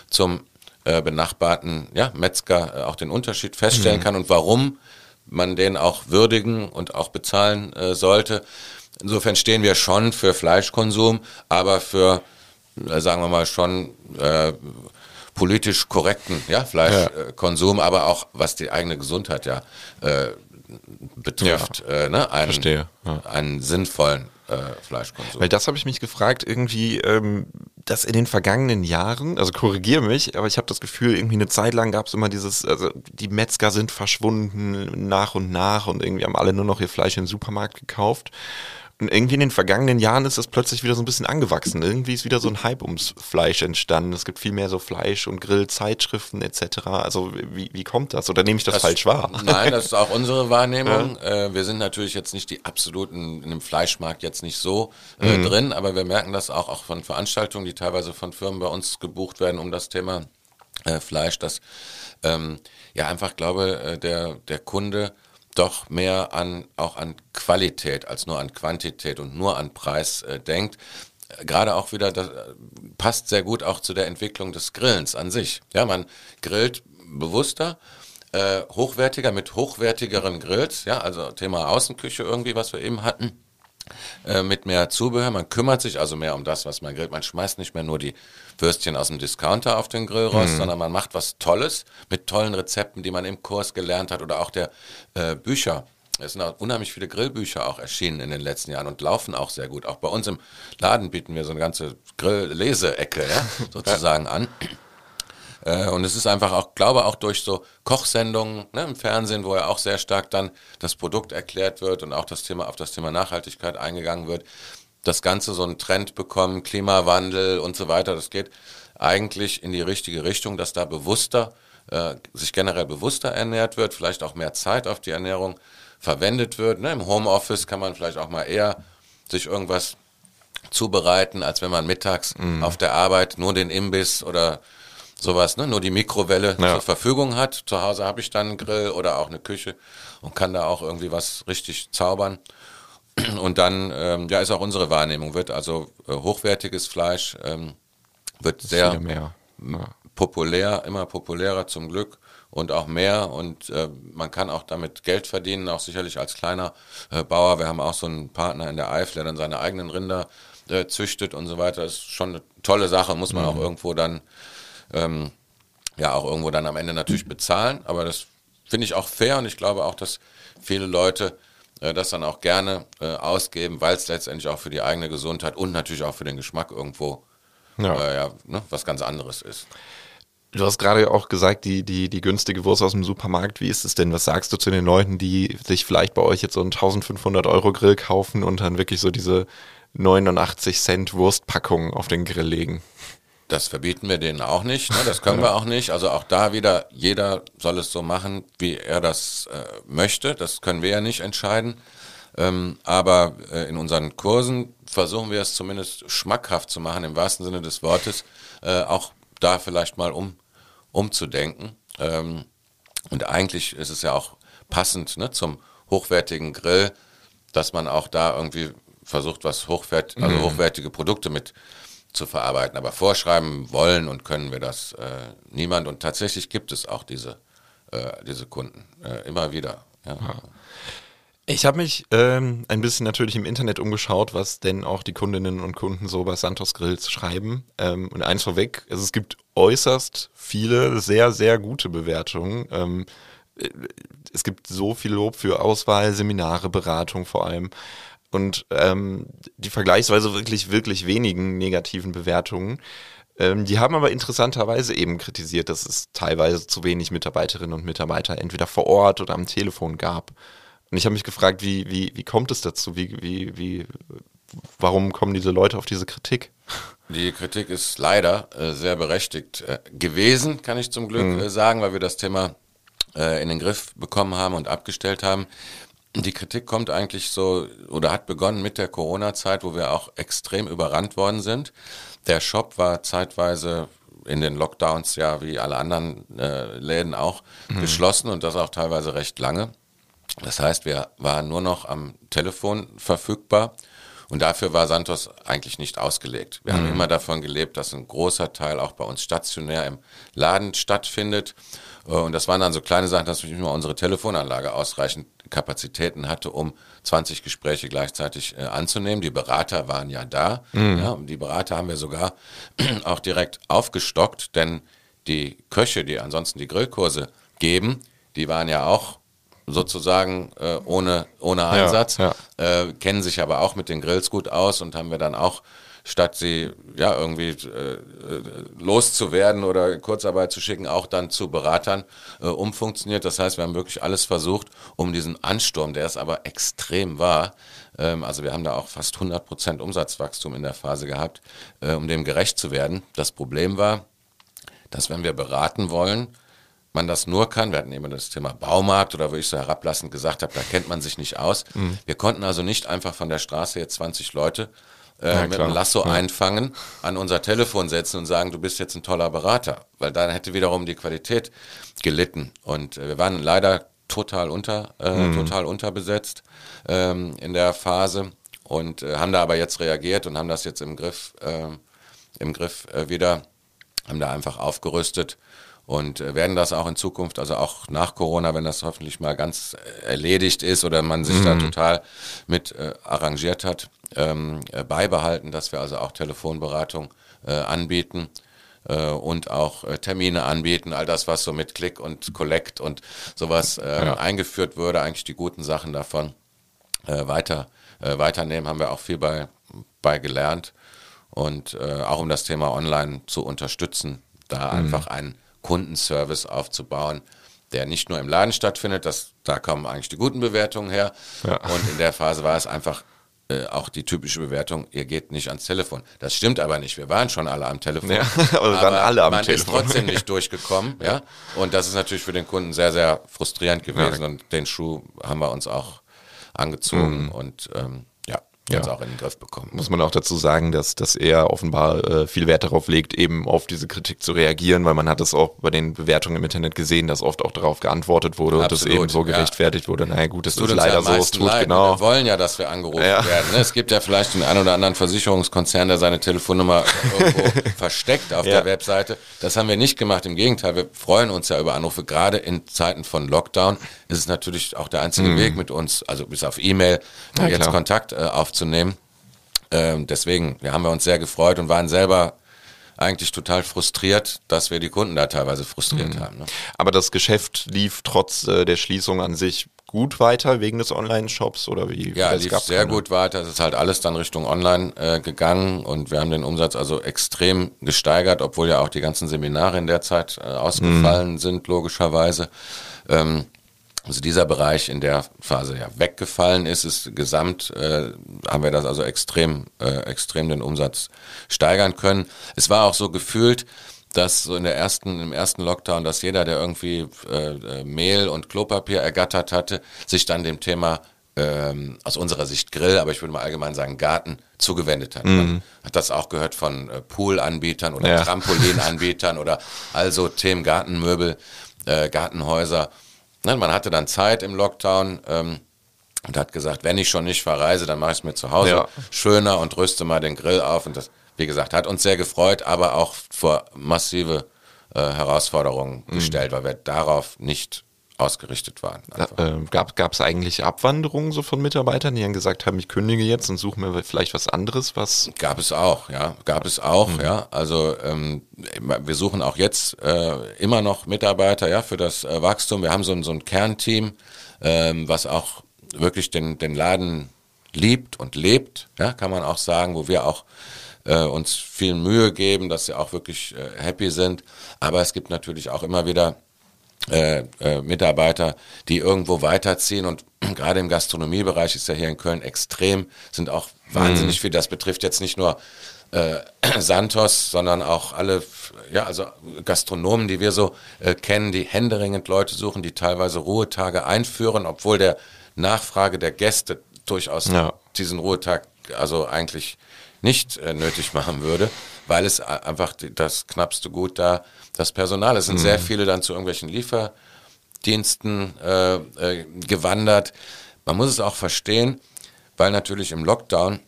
[SPEAKER 1] zum benachbarten ja, Metzger auch den Unterschied feststellen mhm. kann und warum man den auch würdigen und auch bezahlen sollte. Insofern stehen wir schon für Fleischkonsum, aber für, sagen wir mal, schon äh, politisch korrekten ja, Fleischkonsum, ja. aber auch was die eigene Gesundheit ja äh, betrifft, ja. Äh, ne? einen, Verstehe. Einen sinnvollen äh, Fleischkonsum.
[SPEAKER 3] Weil das habe ich mich gefragt, irgendwie, ähm, dass in den vergangenen Jahren, also korrigiere mich, aber ich habe das Gefühl, irgendwie eine Zeit lang gab es immer dieses, also die Metzger sind verschwunden nach und nach und irgendwie haben alle nur noch ihr Fleisch im Supermarkt gekauft. Und irgendwie in den vergangenen Jahren ist das plötzlich wieder so ein bisschen angewachsen. Irgendwie ist wieder so ein Hype ums Fleisch entstanden. Es gibt viel mehr so Fleisch- und Grillzeitschriften etc. Also wie, wie kommt das? Oder nehme ich das, das falsch wahr?
[SPEAKER 1] Nein, das ist auch unsere Wahrnehmung. [LAUGHS] Ja. Äh, wir sind natürlich jetzt nicht die absoluten, in dem Fleischmarkt jetzt nicht so äh, mhm. drin, aber wir merken das auch, auch von Veranstaltungen, die teilweise von Firmen bei uns gebucht werden, um das Thema äh, Fleisch, dass ähm, ja einfach glaube, äh, der, der Kunde doch mehr an, auch an Qualität als nur an Quantität und nur an Preis äh, denkt. Gerade auch wieder, das äh, passt sehr gut auch zu der Entwicklung des Grillens an sich. Ja, man grillt bewusster, äh, hochwertiger mit hochwertigeren Grills, ja, also Thema Außenküche irgendwie, was wir eben hatten äh, mit mehr Zubehör. Man kümmert sich also mehr um das, was man grillt. Man schmeißt nicht mehr nur die Würstchen aus dem Discounter auf den Grillrost, mhm. sondern man macht was Tolles mit tollen Rezepten, die man im Kurs gelernt hat oder auch der äh, Bücher. Es sind auch unheimlich viele Grillbücher auch erschienen in den letzten Jahren und laufen auch sehr gut. Auch bei uns im Laden bieten wir so eine ganze Grill-Leseecke ja, [LAUGHS] sozusagen an. Äh, und es ist einfach auch, glaube auch durch so Kochsendungen ne, im Fernsehen, wo ja auch sehr stark dann das Produkt erklärt wird und auch das Thema auf das Thema Nachhaltigkeit eingegangen wird, das Ganze so einen Trend bekommen, Klimawandel und so weiter. Das geht eigentlich in die richtige Richtung, dass da bewusster, äh, sich generell bewusster ernährt wird, vielleicht auch mehr Zeit auf die Ernährung verwendet wird. Ne? Im Homeoffice kann man vielleicht auch mal eher sich irgendwas zubereiten, als wenn man mittags mm. auf der Arbeit nur den Imbiss oder sowas, ne? nur die Mikrowelle ja. zur Verfügung hat. Zu Hause habe ich dann einen Grill oder auch eine Küche und kann da auch irgendwie was richtig zaubern. [CLEARS THROAT] Und dann, ähm, ja, ist auch unsere Wahrnehmung, wird also äh, hochwertiges Fleisch ähm, wird sehr ja. populär, immer populärer zum Glück und auch mehr und äh, man kann auch damit Geld verdienen, auch sicherlich als kleiner äh, Bauer. Wir haben auch so einen Partner in der Eifel, der dann seine eigenen Rinder äh, züchtet und so weiter. Das ist schon eine tolle Sache, muss man mhm. auch irgendwo dann ähm, ja auch irgendwo dann am Ende natürlich bezahlen. Aber das finde ich auch fair und ich glaube auch, dass viele Leute äh, das dann auch gerne äh, ausgeben, weil es letztendlich auch für die eigene Gesundheit und natürlich auch für den Geschmack irgendwo ja. Äh, ja, ne, was ganz anderes ist.
[SPEAKER 3] Du hast gerade auch gesagt, die, die, die günstige Wurst aus dem Supermarkt. Wie ist es denn? Was sagst du zu den Leuten, die sich vielleicht bei euch jetzt so einen 1500 Euro Grill kaufen und dann wirklich so diese 89 Cent Wurstpackung auf den Grill legen?
[SPEAKER 1] Das verbieten wir denen auch nicht, ne? das können wir auch nicht. Also auch da wieder, jeder soll es so machen, wie er das äh, möchte. Das können wir ja nicht entscheiden. Ähm, aber äh, in unseren Kursen versuchen wir es zumindest schmackhaft zu machen, im wahrsten Sinne des Wortes, äh, auch da vielleicht mal um, umzudenken. Ähm, und eigentlich ist es ja auch passend ne, zum hochwertigen Grill, dass man auch da irgendwie versucht, was hochwert, also mhm. hochwertige Produkte mit zu verarbeiten. Aber vorschreiben wollen und können wir das äh, niemand. Und tatsächlich gibt es auch diese, äh, diese Kunden äh, immer wieder. Ja.
[SPEAKER 3] Ich habe mich ähm, ein bisschen natürlich im Internet umgeschaut, was denn auch die Kundinnen und Kunden so bei Santos Grills schreiben. Ähm, und eins vorweg, also es gibt äußerst viele sehr, sehr gute Bewertungen. Ähm, äh, es gibt so viel Lob für Auswahl, Seminare, Beratung vor allem. Und ähm, die vergleichsweise wirklich, wirklich wenigen negativen Bewertungen, ähm, die haben aber interessanterweise eben kritisiert, dass es teilweise zu wenig Mitarbeiterinnen und Mitarbeiter entweder vor Ort oder am Telefon gab. Und ich habe mich gefragt, wie, wie, wie kommt es dazu? Wie, wie, wie, warum kommen diese Leute auf diese Kritik?
[SPEAKER 1] Die Kritik ist leider äh, sehr berechtigt äh, gewesen, kann ich zum Glück mhm. äh, sagen, weil wir das Thema äh, in den Griff bekommen haben und abgestellt haben. Die Kritik kommt eigentlich so oder hat begonnen mit der Corona-Zeit, wo wir auch extrem überrannt worden sind. Der Shop war zeitweise in den Lockdowns ja wie alle anderen äh, Läden auch mhm. geschlossen und das auch teilweise recht lange. Das heißt, wir waren nur noch am Telefon verfügbar und dafür war Santos eigentlich nicht ausgelegt. Wir mhm. haben immer davon gelebt, dass ein großer Teil auch bei uns stationär im Laden stattfindet und das waren dann so kleine Sachen, dass nicht nur unsere Telefonanlage ausreichend Kapazitäten hatte, um 20 Gespräche gleichzeitig äh, anzunehmen. Die Berater waren ja da. Mhm. Ja, und die Berater haben wir sogar [CLEARS THROAT] auch direkt aufgestockt, denn die Köche, die ansonsten die Grillkurse geben, die waren ja auch sozusagen äh, ohne, ohne Einsatz, ja, ja. Äh, kennen sich aber auch mit den Grills gut aus und haben wir dann auch statt sie ja irgendwie äh, äh, loszuwerden oder Kurzarbeit zu schicken, auch dann zu Beratern äh, umfunktioniert. Das heißt, wir haben wirklich alles versucht, um diesen Ansturm, der es aber extrem war, ähm, also wir haben da auch fast 100 Prozent Umsatzwachstum in der Phase gehabt, äh, um dem gerecht zu werden. Das Problem war, dass wenn wir beraten wollen, man das nur kann. Wir hatten eben das Thema Baumarkt oder wo ich so herablassend gesagt habe, da kennt man sich nicht aus. Mhm. Wir konnten also nicht einfach von der Straße jetzt 20 Leute äh, ja, mit einem Lasso ja. einfangen, an unser Telefon setzen und sagen, du bist jetzt ein toller Berater, weil dann hätte wiederum die Qualität gelitten. Und äh, wir waren leider total unter, äh, mhm. total unterbesetzt ähm, in der Phase und äh, haben da aber jetzt reagiert und haben das jetzt im Griff, äh, im Griff äh, wieder, haben da einfach aufgerüstet und äh, werden das auch in Zukunft, also auch nach Corona, wenn das hoffentlich mal ganz äh, erledigt ist oder man sich mhm. da total mit äh, arrangiert hat, ähm, äh, beibehalten, dass wir also auch Telefonberatung äh, anbieten äh, und auch Termine anbieten, all das, was so mit Click und Collect und sowas ja. eingeführt würde, eigentlich die guten Sachen davon weiter, weiternehmen, haben wir auch viel bei, bei gelernt und auch um das Thema Online zu unterstützen, da mhm. einfach ein Kundenservice aufzubauen, der nicht nur im Laden stattfindet, das, da kommen eigentlich die guten Bewertungen her. Ja. Und in der Phase war es einfach äh, auch die typische Bewertung, ihr geht nicht ans Telefon. Das stimmt aber nicht. Wir waren schon alle am Telefon. Ja, [LAUGHS] aber waren alle am man Telefon. ist trotzdem nicht [LAUGHS] durchgekommen. ja. Und das ist natürlich für den Kunden sehr, sehr frustrierend gewesen. Ja. Und den Schuh haben wir uns auch angezogen. Mhm. Und ähm, ja. auch in den Griff bekommen.
[SPEAKER 3] Muss man auch dazu sagen, dass, dass er offenbar äh, viel Wert darauf legt, eben auf diese Kritik zu reagieren, weil man hat es auch bei den Bewertungen im Internet gesehen, dass oft auch darauf geantwortet wurde Absolut, und das eben so gerechtfertigt ja. wurde. Naja gut, das, das ist leider so, es tut leid. genau.
[SPEAKER 1] Wir wollen ja, dass wir angerufen ja. werden. Ne? Es gibt ja vielleicht den einen oder anderen Versicherungskonzern, der seine Telefonnummer irgendwo [LAUGHS] versteckt auf der Webseite. Das haben wir nicht gemacht. Im Gegenteil, wir freuen uns ja über Anrufe. Gerade in Zeiten von Lockdown ist es natürlich auch der einzige mhm. Weg mit uns, also bis auf E-Mail, jetzt klar. Kontakt äh, aufzunehmen aufzunehmen. Ähm, deswegen, wir haben wir uns sehr gefreut und waren selber eigentlich total frustriert, dass wir die Kunden da teilweise frustriert mhm. haben. Ne?
[SPEAKER 3] Aber das Geschäft lief trotz äh, der Schließung an sich gut weiter wegen des Online-Shops oder wie?
[SPEAKER 1] Ja, lief sehr keine? gut weiter. Es ist halt alles dann Richtung Online äh, gegangen und wir haben den Umsatz also extrem gesteigert, obwohl ja auch die ganzen Seminare in der Zeit äh, ausgefallen mhm. sind, logischerweise. Ähm, also dieser Bereich in der Phase ja weggefallen ist, ist gesamt, äh, haben wir das also extrem, äh, extrem den Umsatz steigern können. Es war auch so gefühlt, dass so in der ersten, im ersten Lockdown, dass jeder, der irgendwie äh, äh Mehl und Klopapier ergattert hatte, sich dann dem Thema ähm, aus unserer Sicht Grill, aber ich würde mal allgemein sagen Garten zugewendet hat. Mhm. Man hat das auch gehört von äh, Poolanbietern oder ja. Trampolinanbietern oder also Themen Gartenmöbel äh, Gartenhäuser. Ne, man hatte dann Zeit im Lockdown ähm, und hat gesagt, wenn ich schon nicht verreise, dann mache ich es mir zu Hause ja. schöner und rüste mal den Grill auf. Und das, wie gesagt, hat uns sehr gefreut, aber auch vor massive äh, Herausforderungen mhm. gestellt, weil wir darauf nicht ausgerichtet waren.
[SPEAKER 3] Äh, gab es eigentlich Abwanderungen so von Mitarbeitern, die dann gesagt haben, ich kündige jetzt und suche mir vielleicht was anderes, was?
[SPEAKER 1] Gab es auch, ja, gab es auch, mhm. ja. Also ähm, wir suchen auch jetzt äh, immer noch Mitarbeiter, ja, für das äh, Wachstum. Wir haben so, so ein Kernteam, ähm, was auch wirklich den, den Laden liebt und lebt, ja, kann man auch sagen, wo wir auch äh, uns viel Mühe geben, dass sie auch wirklich äh, happy sind. Aber es gibt natürlich auch immer wieder äh, äh, Mitarbeiter, die irgendwo weiterziehen und [CLEARS THROAT] gerade im Gastronomiebereich ist ja hier in Köln extrem, sind auch wahnsinnig mhm. viel. Das betrifft jetzt nicht nur äh, [CLEARS THROAT] Santos, sondern auch alle, ja, also Gastronomen, die wir so äh, kennen, die händeringend Leute suchen, die teilweise Ruhetage einführen, obwohl der Nachfrage der Gäste durchaus ja. diesen Ruhetag also eigentlich nicht äh, nötig machen würde, weil es einfach das knappste Gut da das Personal. Es sind mhm. sehr viele dann zu irgendwelchen Lieferdiensten äh, äh, gewandert. Man muss es auch verstehen, weil natürlich im Lockdown,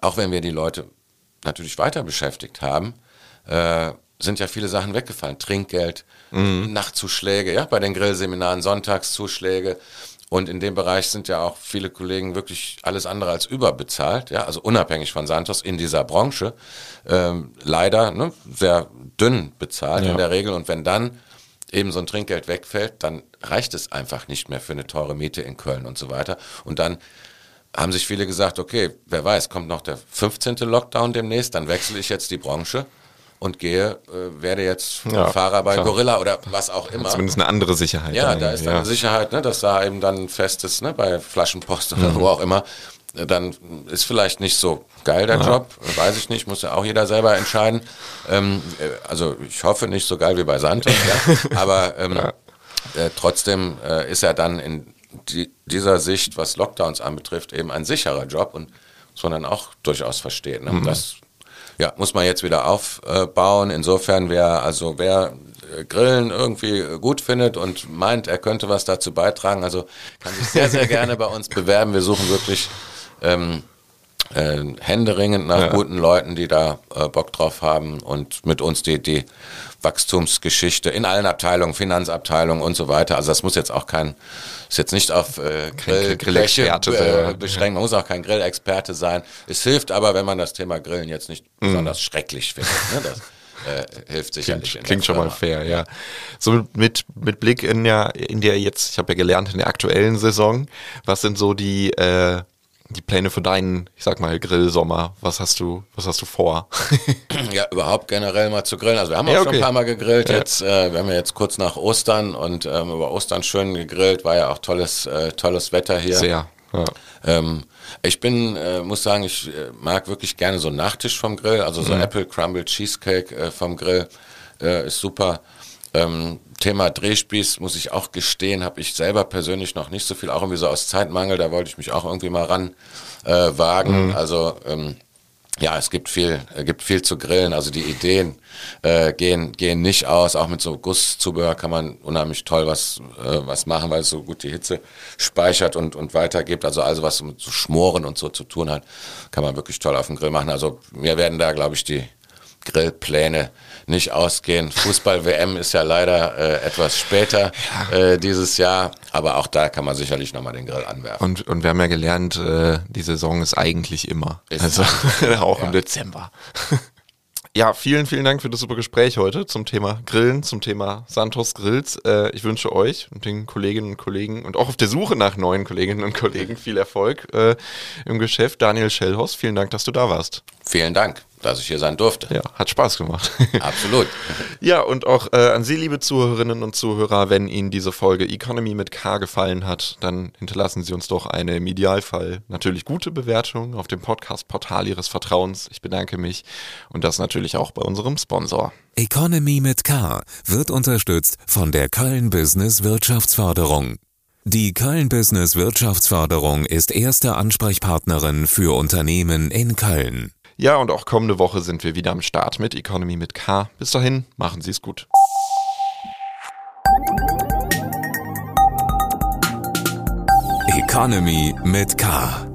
[SPEAKER 1] auch wenn wir die Leute natürlich weiter beschäftigt haben, äh, sind ja viele Sachen weggefallen. Trinkgeld, mhm. Nachtzuschläge, ja, bei den Grillseminaren, Sonntagszuschläge. Und in dem Bereich sind ja auch viele Kollegen wirklich alles andere als überbezahlt, ja, also unabhängig von Santos in dieser Branche, ähm, leider ne, sehr dünn bezahlt ja. in der Regel. Und wenn dann eben so ein Trinkgeld wegfällt, dann reicht es einfach nicht mehr für eine teure Miete in Köln und so weiter. Und dann haben sich viele gesagt, okay, wer weiß, kommt noch der 15. Lockdown demnächst, dann wechsle ich jetzt die Branche und gehe, äh, werde jetzt ja, Fahrer bei klar. Gorilla oder was auch immer.
[SPEAKER 3] Zumindest eine andere Sicherheit.
[SPEAKER 1] Ja, da ist ja. eine Sicherheit, ne, dass da eben dann fest ist, ne, bei Flaschenpost oder mhm. wo auch immer. Dann ist vielleicht nicht so geil der ja. Job, weiß ich nicht, muss ja auch jeder selber entscheiden. Ähm, äh, also ich hoffe nicht so geil wie bei Santos, ja, [LAUGHS] aber ähm, äh, trotzdem äh, ist er dann in die, dieser Sicht, was Lockdowns anbetrifft, eben ein sicherer Job und muss man dann auch durchaus verstehen. Ne? Mhm. Das ja, muss man jetzt wieder aufbauen. Insofern, wer, also wer äh, Grillen irgendwie gut findet und meint, er könnte was dazu beitragen, also kann sich sehr, sehr gerne bei uns bewerben. Wir suchen wirklich ähm, äh, händeringend nach ja. guten Leuten, die da äh, Bock drauf haben und mit uns die, die Wachstumsgeschichte in allen Abteilungen, Finanzabteilungen und so weiter. Also das muss jetzt auch kein, ist jetzt nicht auf äh, Grill, Grillexperte äh, beschränkt, man muss auch kein Grillexperte sein. Es hilft aber, wenn man das Thema Grillen jetzt nicht mm. besonders schrecklich findet. Ne? Das, äh, hilft sicherlich.
[SPEAKER 3] Klingt, klingt schon mal fair, ja. So mit, mit Blick in der, in der jetzt, ich habe ja gelernt, in der aktuellen Saison, was sind so die äh, die Pläne für deinen, ich sag mal, Grillsommer? Was hast du, was hast du vor? [CLEARS THROAT]
[SPEAKER 1] ja, überhaupt generell mal zu grillen. Also wir haben auch ja, okay. schon ein paar Mal gegrillt. Ja. Jetzt, äh, wir haben ja jetzt kurz nach Ostern und ähm, über Ostern schön gegrillt. War ja auch tolles, äh, tolles Wetter hier.
[SPEAKER 3] Sehr. Ja.
[SPEAKER 1] Ähm, ich bin, äh, muss sagen, ich äh, mag wirklich gerne so einen Nachtisch vom Grill. Also so mhm. Apple Crumble Cheesecake äh, vom Grill äh, ist super. Ähm, Thema Drehspieß, muss ich auch gestehen, habe ich selber persönlich noch nicht so viel, auch irgendwie so aus Zeitmangel, da wollte ich mich auch irgendwie mal ran äh, wagen. Mhm. Also ähm, ja, es gibt viel, äh, gibt viel zu grillen. Also die Ideen äh, gehen, gehen nicht aus. Auch mit so Gusszubehör kann man unheimlich toll was, äh, was machen, weil es so gut die Hitze speichert und, und weitergibt. Also alles, was mit so Schmoren und so zu tun hat, kann man wirklich toll auf dem Grill machen. Also wir werden da, glaube ich, die Grillpläne nicht ausgehen. Fußball-WM ist ja leider äh, etwas später äh, dieses Jahr, aber auch da kann man sicherlich nochmal den Grill anwerfen.
[SPEAKER 3] Und, und wir haben ja gelernt, äh, die Saison ist eigentlich immer. Ist also [LAUGHS] auch ja. im Dezember. [LAUGHS] Ja, vielen, vielen Dank für das super Gespräch heute zum Thema Grillen, zum Thema Santos Grills. Äh, ich wünsche euch und den Kolleginnen und Kollegen und auch auf der Suche nach neuen Kolleginnen und Kollegen viel Erfolg äh, im Geschäft. Daniel Schellhaus, vielen Dank, dass du da warst.
[SPEAKER 1] Vielen Dank dass ich hier sein durfte.
[SPEAKER 3] Ja, hat Spaß gemacht. [LAUGHS]
[SPEAKER 1] Absolut.
[SPEAKER 3] ja, und auch äh, an Sie, liebe Zuhörerinnen und Zuhörer, wenn Ihnen diese Folge Economy mit K gefallen hat, dann hinterlassen Sie uns doch eine im Idealfall natürlich gute Bewertung auf dem Podcast-Portal Ihres Vertrauens. Ich bedanke mich und das natürlich auch bei unserem Sponsor.
[SPEAKER 2] Economy mit K wird unterstützt von der Köln Business Wirtschaftsförderung. Die Köln Business Wirtschaftsförderung ist erste Ansprechpartnerin für Unternehmen in Köln.
[SPEAKER 3] Ja, und auch kommende Woche sind wir wieder am Start mit Economy mit K. Bis dahin, machen Sie es gut.
[SPEAKER 2] Economy mit K